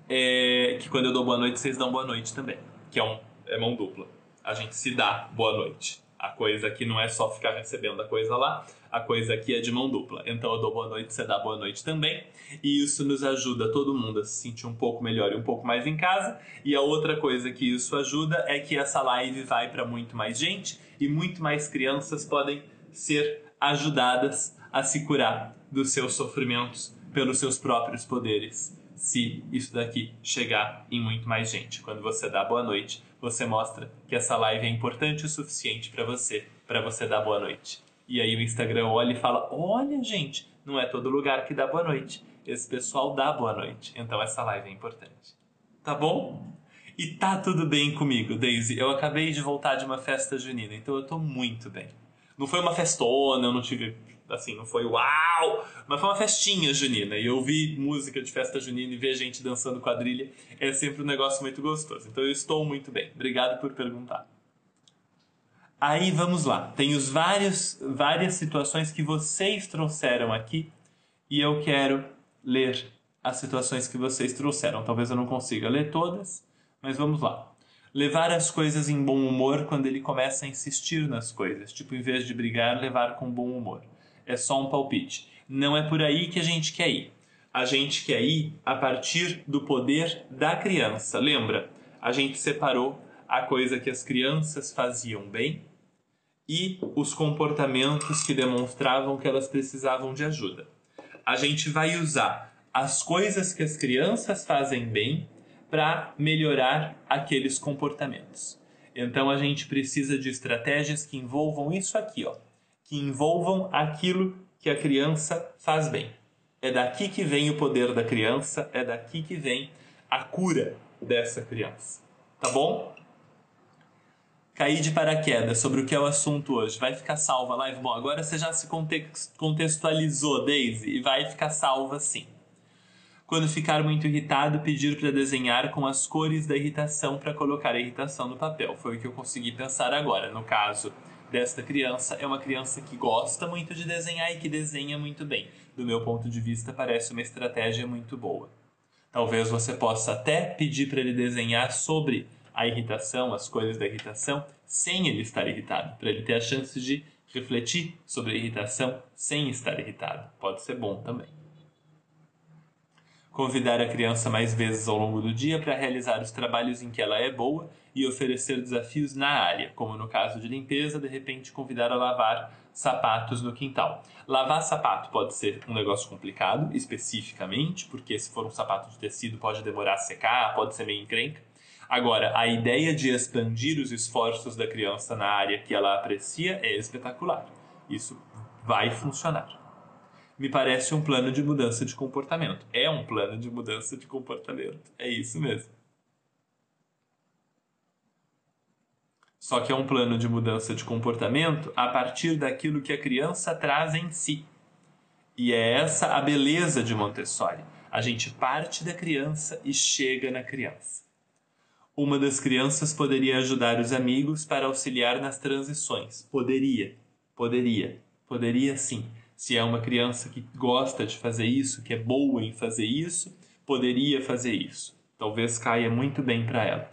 S1: é, que quando eu dou boa noite, vocês dão boa noite também, que é, um, é mão dupla. A gente se dá boa noite. A coisa aqui não é só ficar recebendo a coisa lá, a coisa aqui é de mão dupla. Então eu dou boa noite, você dá boa noite também. E isso nos ajuda todo mundo a se sentir um pouco melhor e um pouco mais em casa. E a outra coisa que isso ajuda é que essa live vai para muito mais gente e muito mais crianças podem ser ajudadas a se curar dos seus sofrimentos pelos seus próprios poderes. Se isso daqui chegar em muito mais gente. Quando você dá boa noite, você mostra que essa live é importante o suficiente para você, para você dar boa noite. E aí o Instagram olha e fala: "Olha, gente, não é todo lugar que dá boa noite. Esse pessoal dá boa noite. Então essa live é importante." Tá bom? E tá tudo bem comigo, Daisy. Eu acabei de voltar de uma festa junina, então eu tô muito bem. Não foi uma festona, eu não tive assim, não foi uau, mas foi uma festinha junina. E ouvir música de festa junina e ver gente dançando quadrilha é sempre um negócio muito gostoso. Então eu estou muito bem. Obrigado por perguntar. Aí vamos lá. Tem os vários, várias situações que vocês trouxeram aqui e eu quero ler as situações que vocês trouxeram. Talvez eu não consiga ler todas, mas vamos lá. Levar as coisas em bom humor quando ele começa a insistir nas coisas. Tipo, em vez de brigar, levar com bom humor. É só um palpite. Não é por aí que a gente quer ir. A gente quer ir a partir do poder da criança. Lembra? A gente separou a coisa que as crianças faziam bem e os comportamentos que demonstravam que elas precisavam de ajuda. A gente vai usar as coisas que as crianças fazem bem para melhorar aqueles comportamentos. Então a gente precisa de estratégias que envolvam isso aqui, ó, que envolvam aquilo que a criança faz bem. É daqui que vem o poder da criança, é daqui que vem a cura dessa criança. Tá bom? Caí de paraquedas sobre o que é o assunto hoje. Vai ficar salva a live? Bom, agora você já se contextualizou, Daisy, e vai ficar salva sim. Quando ficar muito irritado, pedir para desenhar com as cores da irritação para colocar a irritação no papel. Foi o que eu consegui pensar agora. No caso desta criança, é uma criança que gosta muito de desenhar e que desenha muito bem. Do meu ponto de vista, parece uma estratégia muito boa. Talvez você possa até pedir para ele desenhar sobre a irritação, as cores da irritação, sem ele estar irritado, para ele ter a chance de refletir sobre a irritação sem estar irritado. Pode ser bom também convidar a criança mais vezes ao longo do dia para realizar os trabalhos em que ela é boa e oferecer desafios na área, como no caso de limpeza, de repente convidar a lavar sapatos no quintal. Lavar sapato pode ser um negócio complicado, especificamente, porque se for um sapato de tecido pode demorar a secar, pode ser meio encrenca. Agora, a ideia de expandir os esforços da criança na área que ela aprecia é espetacular. Isso vai funcionar me parece um plano de mudança de comportamento. É um plano de mudança de comportamento. É isso mesmo. Só que é um plano de mudança de comportamento a partir daquilo que a criança traz em si. E é essa a beleza de Montessori. A gente parte da criança e chega na criança. Uma das crianças poderia ajudar os amigos para auxiliar nas transições. Poderia, poderia, poderia sim se é uma criança que gosta de fazer isso, que é boa em fazer isso, poderia fazer isso. Talvez caia muito bem para ela.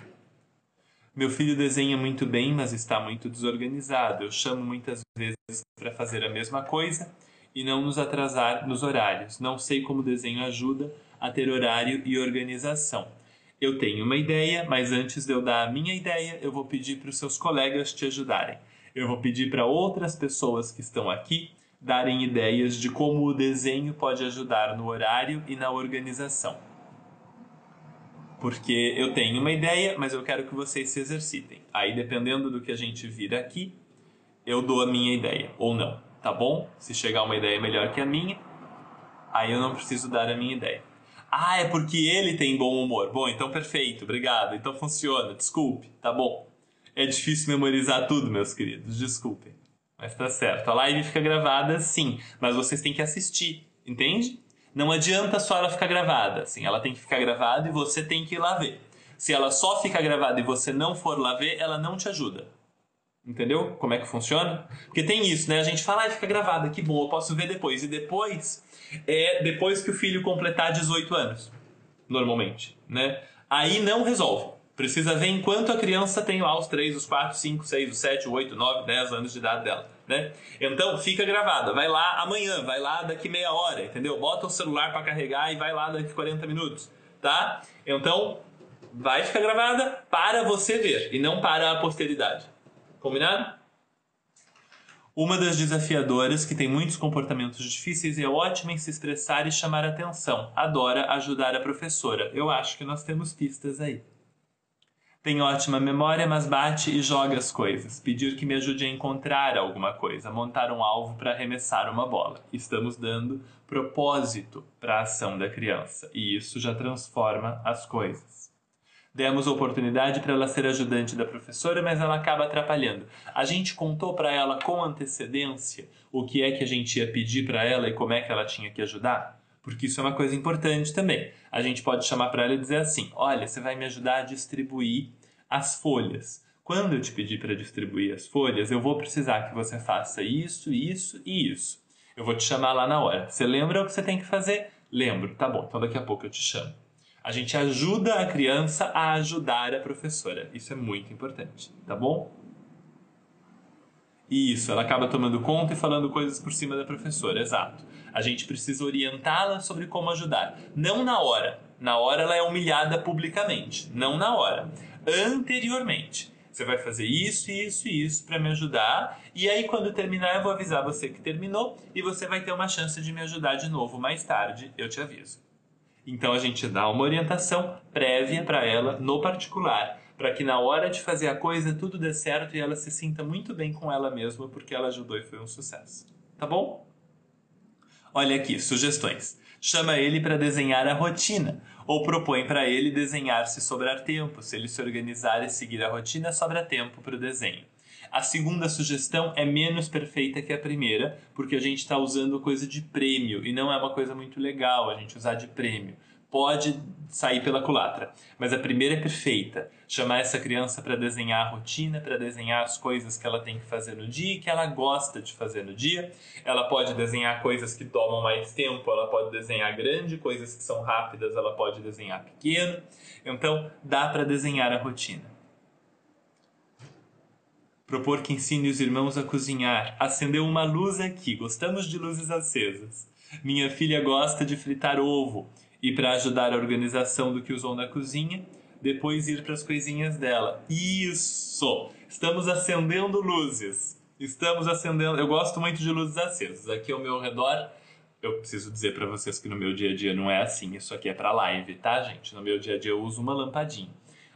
S1: Meu filho desenha muito bem, mas está muito desorganizado. Eu chamo muitas vezes para fazer a mesma coisa e não nos atrasar nos horários. Não sei como o desenho ajuda a ter horário e organização. Eu tenho uma ideia, mas antes de eu dar a minha ideia, eu vou pedir para os seus colegas te ajudarem. Eu vou pedir para outras pessoas que estão aqui darem ideias de como o desenho pode ajudar no horário e na organização. Porque eu tenho uma ideia, mas eu quero que vocês se exercitem. Aí, dependendo do que a gente vira aqui, eu dou a minha ideia ou não, tá bom? Se chegar uma ideia melhor que a minha, aí eu não preciso dar a minha ideia. Ah, é porque ele tem bom humor. Bom, então perfeito, obrigado. Então funciona, desculpe, tá bom. É difícil memorizar tudo, meus queridos, desculpem. Mas tá certo. A live fica gravada, sim, mas vocês têm que assistir, entende? Não adianta só ela ficar gravada, assim, ela tem que ficar gravada e você tem que ir lá ver. Se ela só fica gravada e você não for lá ver, ela não te ajuda. Entendeu? Como é que funciona? Porque tem isso, né? A gente fala, ah, fica gravada, que bom, eu posso ver depois. E depois é depois que o filho completar 18 anos, normalmente, né? Aí não resolve. Precisa ver enquanto a criança tem lá os 3, os 4, 5, 6, os 7, 8, 9, 10 anos de idade dela né? Então fica gravada, vai lá amanhã, vai lá daqui meia hora, entendeu? Bota o celular para carregar e vai lá daqui 40 minutos, tá? Então vai ficar gravada para você ver e não para a posteridade. Combinado? Uma das desafiadoras que tem muitos comportamentos difíceis e é ótima em se expressar e chamar atenção. Adora ajudar a professora. Eu acho que nós temos pistas aí. Tem ótima memória, mas bate e joga as coisas. Pedir que me ajude a encontrar alguma coisa, montar um alvo para arremessar uma bola. Estamos dando propósito para a ação da criança e isso já transforma as coisas. Demos oportunidade para ela ser ajudante da professora, mas ela acaba atrapalhando. A gente contou para ela com antecedência o que é que a gente ia pedir para ela e como é que ela tinha que ajudar? Porque isso é uma coisa importante também. A gente pode chamar para ela e dizer assim: olha, você vai me ajudar a distribuir as folhas. Quando eu te pedir para distribuir as folhas, eu vou precisar que você faça isso, isso e isso. Eu vou te chamar lá na hora. Você lembra o que você tem que fazer? Lembro. Tá bom, então daqui a pouco eu te chamo. A gente ajuda a criança a ajudar a professora. Isso é muito importante, tá bom? Isso, ela acaba tomando conta e falando coisas por cima da professora, exato. A gente precisa orientá-la sobre como ajudar. Não na hora. Na hora ela é humilhada publicamente. Não na hora. Anteriormente. Você vai fazer isso, isso e isso para me ajudar. E aí, quando terminar, eu vou avisar você que terminou e você vai ter uma chance de me ajudar de novo mais tarde. Eu te aviso. Então, a gente dá uma orientação prévia para ela no particular, para que na hora de fazer a coisa tudo dê certo e ela se sinta muito bem com ela mesma porque ela ajudou e foi um sucesso. Tá bom? Olha aqui, sugestões. Chama ele para desenhar a rotina ou propõe para ele desenhar se sobrar tempo. Se ele se organizar e seguir a rotina, sobra tempo para o desenho. A segunda sugestão é menos perfeita que a primeira, porque a gente está usando coisa de prêmio e não é uma coisa muito legal a gente usar de prêmio pode sair pela culatra. Mas a primeira é perfeita. Chamar essa criança para desenhar a rotina, para desenhar as coisas que ela tem que fazer no dia e que ela gosta de fazer no dia. Ela pode desenhar coisas que tomam mais tempo, ela pode desenhar grande, coisas que são rápidas, ela pode desenhar pequeno. Então, dá para desenhar a rotina. Propor que ensine os irmãos a cozinhar. Acendeu uma luz aqui. Gostamos de luzes acesas. Minha filha gosta de fritar ovo e para ajudar a organização do que usou na cozinha, depois ir para as coisinhas dela. Isso! Estamos acendendo luzes. Estamos acendendo. Eu gosto muito de luzes acesas. Aqui ao meu redor, eu preciso dizer para vocês que no meu dia a dia não é assim. Isso aqui é para live, tá, gente? No meu dia a dia eu uso uma lampadinha.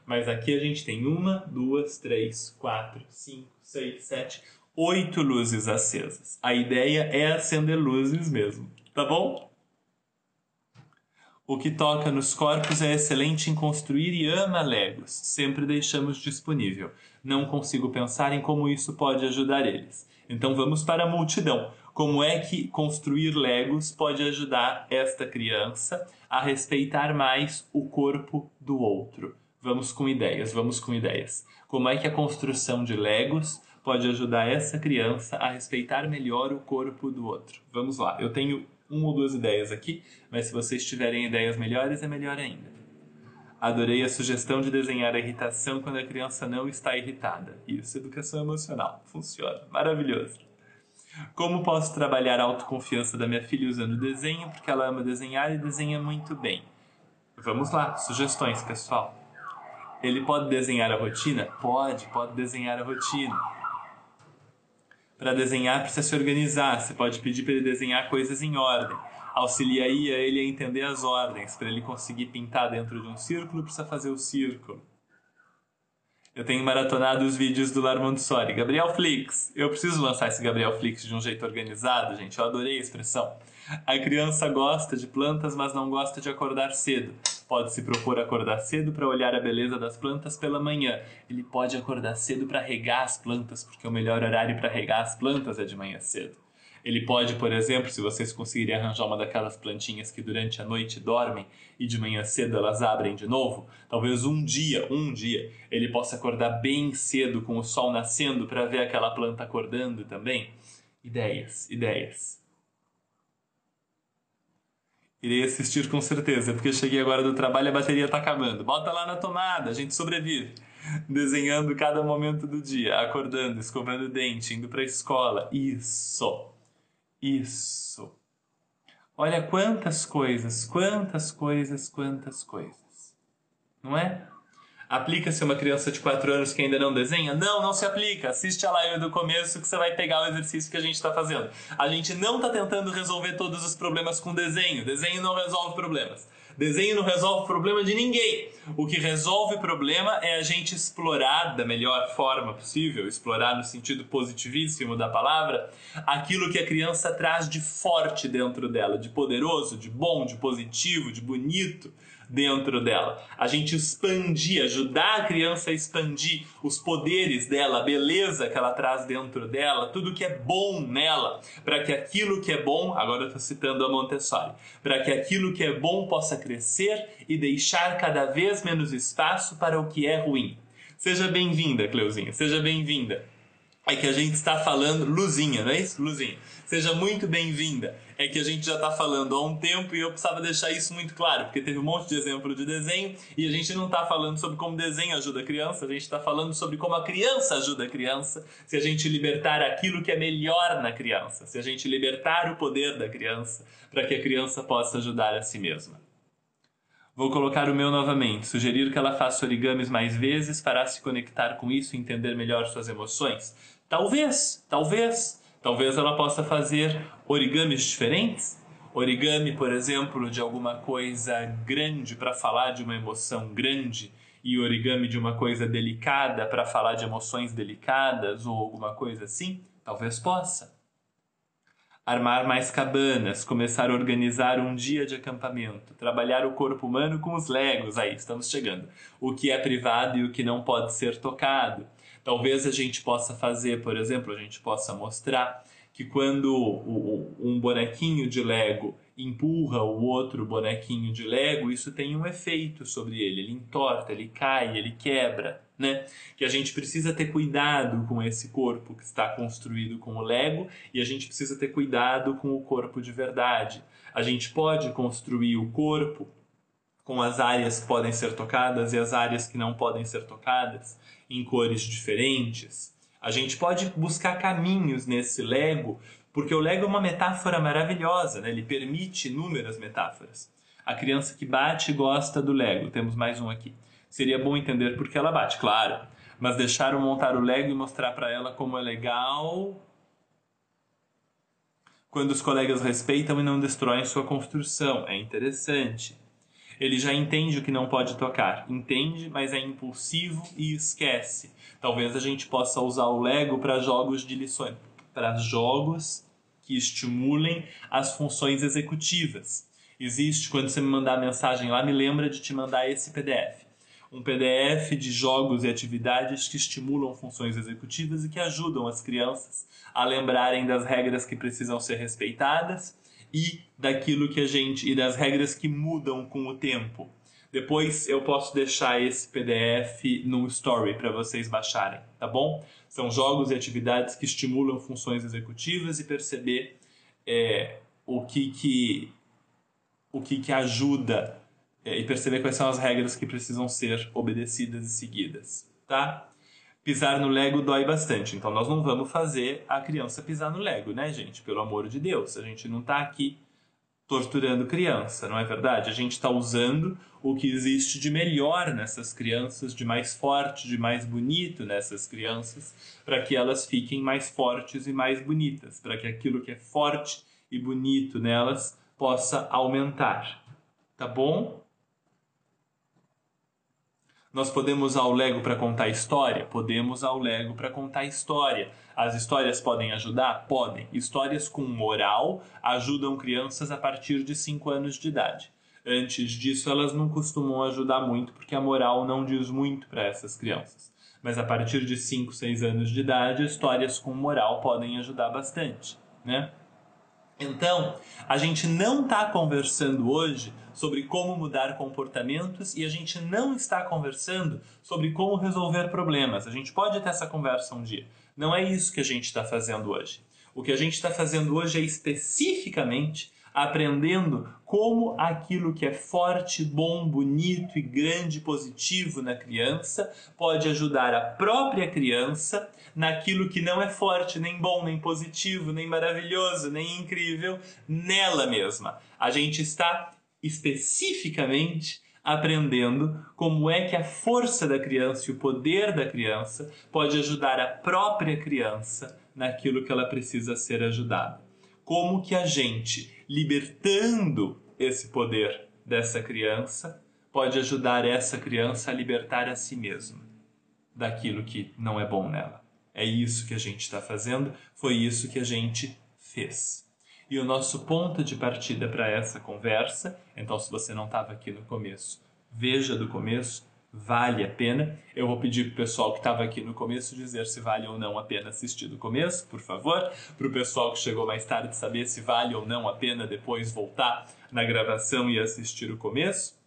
S1: Mas aqui a gente tem uma, duas, três, quatro, cinco, seis, sete, oito luzes acesas. A ideia é acender luzes mesmo, tá bom? O que toca nos corpos é excelente em construir e ama Legos. Sempre deixamos disponível. Não consigo pensar em como isso pode ajudar eles. Então vamos para a multidão. Como é que construir Legos pode ajudar esta criança a respeitar mais o corpo do outro? Vamos com ideias, vamos com ideias. Como é que a construção de Legos pode ajudar essa criança a respeitar melhor o corpo do outro? Vamos lá. Eu tenho uma ou duas ideias aqui, mas se vocês tiverem ideias melhores, é melhor ainda. Adorei a sugestão de desenhar a irritação quando a criança não está irritada. Isso, educação emocional. Funciona. Maravilhoso. Como posso trabalhar a autoconfiança da minha filha usando desenho? Porque ela ama desenhar e desenha muito bem. Vamos lá, sugestões, pessoal. Ele pode desenhar a rotina? Pode, pode desenhar a rotina para desenhar precisa se organizar. Você pode pedir para ele desenhar coisas em ordem. Auxiliaria ele a entender as ordens. Para ele conseguir pintar dentro de um círculo, precisa fazer o círculo. Eu tenho maratonado os vídeos do Lar Montessori. Gabriel Flix. Eu preciso lançar esse Gabriel Flix de um jeito organizado, gente. Eu adorei a expressão. A criança gosta de plantas, mas não gosta de acordar cedo. Pode se propor acordar cedo para olhar a beleza das plantas pela manhã. Ele pode acordar cedo para regar as plantas, porque o melhor horário para regar as plantas é de manhã cedo. Ele pode, por exemplo, se vocês conseguirem arranjar uma daquelas plantinhas que durante a noite dormem e de manhã cedo elas abrem de novo, talvez um dia, um dia, ele possa acordar bem cedo com o sol nascendo para ver aquela planta acordando também. Ideias, ideias. Irei assistir com certeza, porque cheguei agora do trabalho e a bateria está acabando. Bota lá na tomada, a gente sobrevive. Desenhando cada momento do dia, acordando, escovando o dente, indo para a escola. Isso! Isso! Olha quantas coisas, quantas coisas, quantas coisas. Não é? Aplica-se uma criança de 4 anos que ainda não desenha? Não, não se aplica. Assiste a live do começo que você vai pegar o exercício que a gente está fazendo. A gente não está tentando resolver todos os problemas com desenho. Desenho não resolve problemas. Desenho não resolve problema de ninguém. O que resolve problema é a gente explorar da melhor forma possível, explorar no sentido positivíssimo da palavra, aquilo que a criança traz de forte dentro dela, de poderoso, de bom, de positivo, de bonito dentro dela. A gente expandir, ajudar a criança a expandir os poderes dela, a beleza que ela traz dentro dela, tudo que é bom nela, para que aquilo que é bom, agora eu estou citando a Montessori, para que aquilo que é bom possa crescer e deixar cada vez menos espaço para o que é ruim. Seja bem-vinda, Cleuzinha, seja bem-vinda. É que a gente está falando. Luzinha, não é isso? Luzinha. Seja muito bem-vinda. É que a gente já está falando há um tempo e eu precisava deixar isso muito claro, porque teve um monte de exemplo de desenho e a gente não está falando sobre como desenho ajuda a criança, a gente está falando sobre como a criança ajuda a criança se a gente libertar aquilo que é melhor na criança, se a gente libertar o poder da criança para que a criança possa ajudar a si mesma. Vou colocar o meu novamente. Sugerir que ela faça origamis mais vezes fará se conectar com isso e entender melhor suas emoções. Talvez, talvez, talvez ela possa fazer origamis diferentes. Origami, por exemplo, de alguma coisa grande para falar de uma emoção grande e origami de uma coisa delicada para falar de emoções delicadas ou alguma coisa assim. Talvez possa armar mais cabanas, começar a organizar um dia de acampamento, trabalhar o corpo humano com os legos, aí estamos chegando. O que é privado e o que não pode ser tocado. Talvez a gente possa fazer, por exemplo, a gente possa mostrar que quando um bonequinho de Lego empurra o outro bonequinho de Lego, isso tem um efeito sobre ele. Ele entorta, ele cai, ele quebra, né? Que a gente precisa ter cuidado com esse corpo que está construído com o Lego e a gente precisa ter cuidado com o corpo de verdade. A gente pode construir o corpo com as áreas que podem ser tocadas e as áreas que não podem ser tocadas em cores diferentes. A gente pode buscar caminhos nesse Lego porque o Lego é uma metáfora maravilhosa, né? ele permite inúmeras metáforas. A criança que bate gosta do Lego, temos mais um aqui. Seria bom entender por que ela bate, claro, mas deixaram montar o Lego e mostrar para ela como é legal quando os colegas respeitam e não destroem sua construção. É interessante. Ele já entende o que não pode tocar, entende, mas é impulsivo e esquece. Talvez a gente possa usar o Lego para jogos de lições, para jogos que estimulem as funções executivas. Existe, quando você me mandar mensagem lá, me lembra de te mandar esse PDF. Um PDF de jogos e atividades que estimulam funções executivas e que ajudam as crianças a lembrarem das regras que precisam ser respeitadas e daquilo que a gente e das regras que mudam com o tempo. Depois eu posso deixar esse PDF no story para vocês baixarem, tá bom? São jogos e atividades que estimulam funções executivas e perceber é, o que que o que que ajuda é, e perceber quais são as regras que precisam ser obedecidas e seguidas, tá? Pisar no Lego dói bastante, então nós não vamos fazer a criança pisar no Lego, né, gente? Pelo amor de Deus, a gente não está aqui torturando criança, não é verdade? A gente está usando o que existe de melhor nessas crianças, de mais forte, de mais bonito nessas crianças, para que elas fiquem mais fortes e mais bonitas, para que aquilo que é forte e bonito nelas possa aumentar. Tá bom? Nós podemos usar o Lego para contar história? Podemos usar o Lego para contar história. As histórias podem ajudar? Podem. Histórias com moral ajudam crianças a partir de 5 anos de idade. Antes disso, elas não costumam ajudar muito, porque a moral não diz muito para essas crianças. Mas a partir de 5, 6 anos de idade, histórias com moral podem ajudar bastante, né? Então, a gente não está conversando hoje sobre como mudar comportamentos e a gente não está conversando sobre como resolver problemas. A gente pode ter essa conversa um dia. Não é isso que a gente está fazendo hoje. O que a gente está fazendo hoje é especificamente aprendendo como aquilo que é forte, bom, bonito e grande, positivo na criança pode ajudar a própria criança naquilo que não é forte, nem bom, nem positivo, nem maravilhoso, nem incrível nela mesma. A gente está especificamente aprendendo como é que a força da criança e o poder da criança pode ajudar a própria criança naquilo que ela precisa ser ajudada. Como que a gente, libertando esse poder dessa criança, pode ajudar essa criança a libertar a si mesma daquilo que não é bom nela. É isso que a gente está fazendo, foi isso que a gente fez. E o nosso ponto de partida para essa conversa, então se você não estava aqui no começo, veja do começo, vale a pena. Eu vou pedir para o pessoal que estava aqui no começo dizer se vale ou não a pena assistir do começo, por favor. Para o pessoal que chegou mais tarde saber se vale ou não a pena depois voltar na gravação e assistir o começo.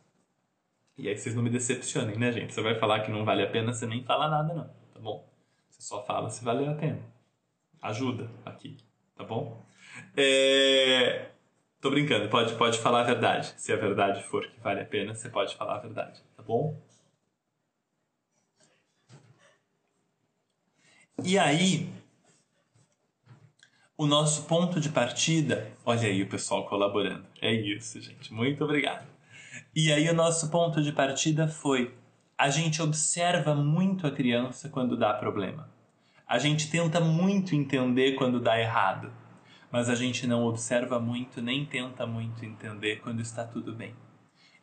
S1: E aí vocês não me decepcionem, né, gente? Você vai falar que não vale a pena, você nem fala nada, não, tá bom? Você só fala se valeu a pena. Ajuda aqui, tá bom? É... Tô brincando, pode, pode falar a verdade. Se a verdade for que vale a pena, você pode falar a verdade, tá bom? E aí, o nosso ponto de partida, olha aí o pessoal colaborando. É isso, gente. Muito obrigado. E aí o nosso ponto de partida foi: a gente observa muito a criança quando dá problema. A gente tenta muito entender quando dá errado mas a gente não observa muito nem tenta muito entender quando está tudo bem.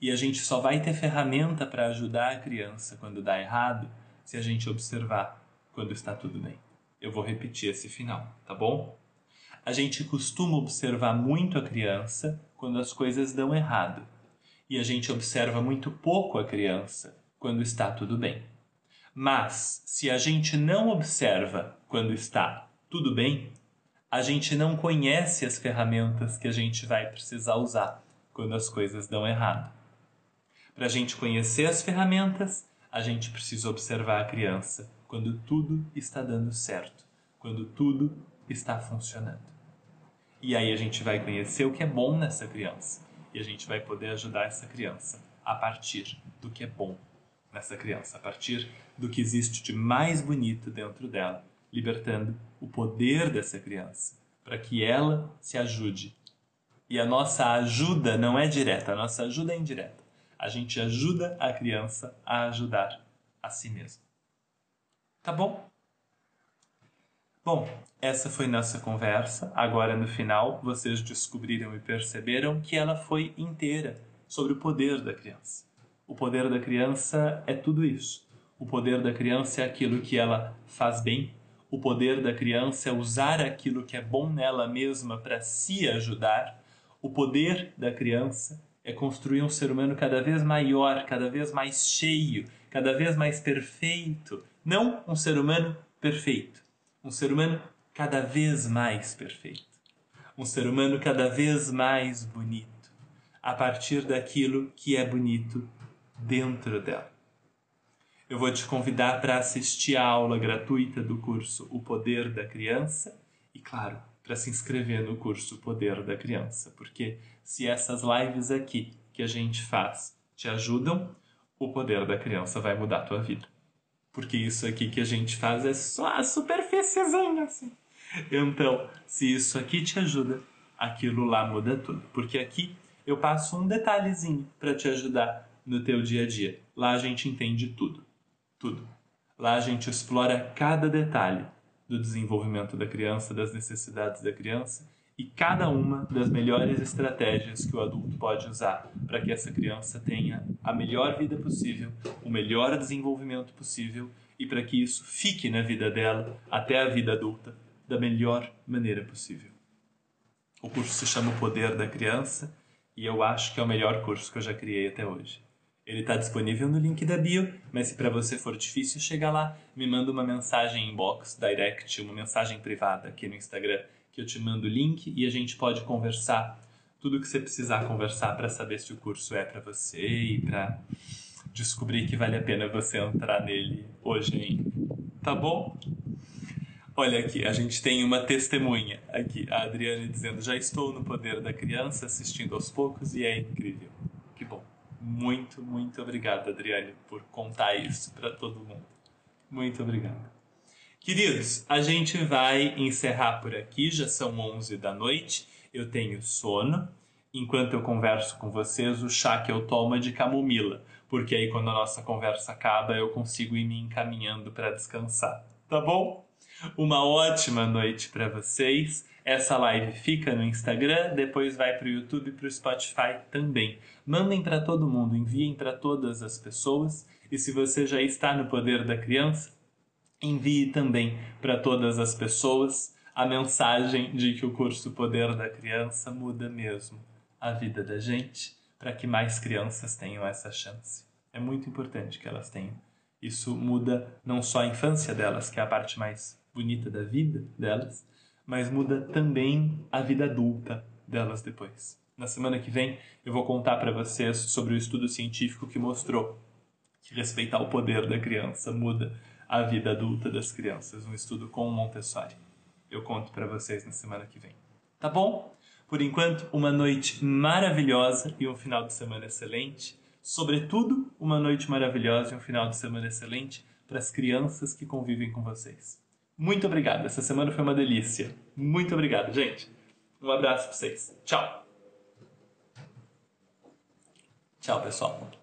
S1: E a gente só vai ter ferramenta para ajudar a criança quando dá errado se a gente observar quando está tudo bem. Eu vou repetir esse final, tá bom? A gente costuma observar muito a criança quando as coisas dão errado. E a gente observa muito pouco a criança quando está tudo bem. Mas, se a gente não observa quando está tudo bem, a gente não conhece as ferramentas que a gente vai precisar usar quando as coisas dão errado. Para a gente conhecer as ferramentas, a gente precisa observar a criança quando tudo está dando certo, quando tudo está funcionando. E aí a gente vai conhecer o que é bom nessa criança e a gente vai poder ajudar essa criança a partir do que é bom nessa criança, a partir do que existe de mais bonito dentro dela libertando o poder dessa criança, para que ela se ajude. E a nossa ajuda não é direta, a nossa ajuda é indireta. A gente ajuda a criança a ajudar a si mesma. Tá bom? Bom, essa foi nossa conversa. Agora no final, vocês descobriram e perceberam que ela foi inteira sobre o poder da criança. O poder da criança é tudo isso. O poder da criança é aquilo que ela faz bem o poder da criança é usar aquilo que é bom nela mesma para se ajudar. O poder da criança é construir um ser humano cada vez maior, cada vez mais cheio, cada vez mais perfeito. Não um ser humano perfeito, um ser humano cada vez mais perfeito. Um ser humano cada vez mais bonito, a partir daquilo que é bonito dentro dela eu vou te convidar para assistir a aula gratuita do curso O Poder da Criança e, claro, para se inscrever no curso O Poder da Criança, porque se essas lives aqui que a gente faz te ajudam, o poder da criança vai mudar a tua vida. Porque isso aqui que a gente faz é só a superfíciezinha, assim. Então, se isso aqui te ajuda, aquilo lá muda tudo. Porque aqui eu passo um detalhezinho para te ajudar no teu dia a dia. Lá a gente entende tudo tudo. Lá a gente explora cada detalhe do desenvolvimento da criança, das necessidades da criança e cada uma das melhores estratégias que o adulto pode usar para que essa criança tenha a melhor vida possível, o melhor desenvolvimento possível e para que isso fique na vida dela até a vida adulta da melhor maneira possível. O curso se chama O Poder da Criança e eu acho que é o melhor curso que eu já criei até hoje. Ele está disponível no link da bio, mas se para você for difícil chegar lá, me manda uma mensagem inbox, direct, uma mensagem privada aqui no Instagram, que eu te mando o link e a gente pode conversar tudo que você precisar conversar para saber se o curso é para você e para descobrir que vale a pena você entrar nele hoje ainda. Tá bom? Olha aqui, a gente tem uma testemunha aqui, a Adriane dizendo: já estou no poder da criança assistindo aos poucos e é incrível. Que bom. Muito, muito obrigado, Adriane, por contar isso para todo mundo. Muito obrigado. Queridos, a gente vai encerrar por aqui, já são 11 da noite, eu tenho sono. Enquanto eu converso com vocês, o chá que eu tomo é de camomila, porque aí quando a nossa conversa acaba, eu consigo ir me encaminhando para descansar. Tá bom? Uma ótima noite para vocês. Essa live fica no Instagram, depois vai para o YouTube e para o Spotify também. Mandem para todo mundo, enviem para todas as pessoas. E se você já está no poder da criança, envie também para todas as pessoas a mensagem de que o curso Poder da Criança muda mesmo a vida da gente, para que mais crianças tenham essa chance. É muito importante que elas tenham. Isso muda não só a infância delas, que é a parte mais bonita da vida delas, mas muda também a vida adulta delas depois. Na semana que vem eu vou contar para vocês sobre o estudo científico que mostrou que respeitar o poder da criança muda a vida adulta das crianças, um estudo com o Montessori. Eu conto para vocês na semana que vem. Tá bom? Por enquanto, uma noite maravilhosa e um final de semana excelente. Sobretudo, uma noite maravilhosa e um final de semana excelente para as crianças que convivem com vocês. Muito obrigado. Essa semana foi uma delícia. Muito obrigado, gente. Um abraço para vocês. Tchau. Tchau, pessoal.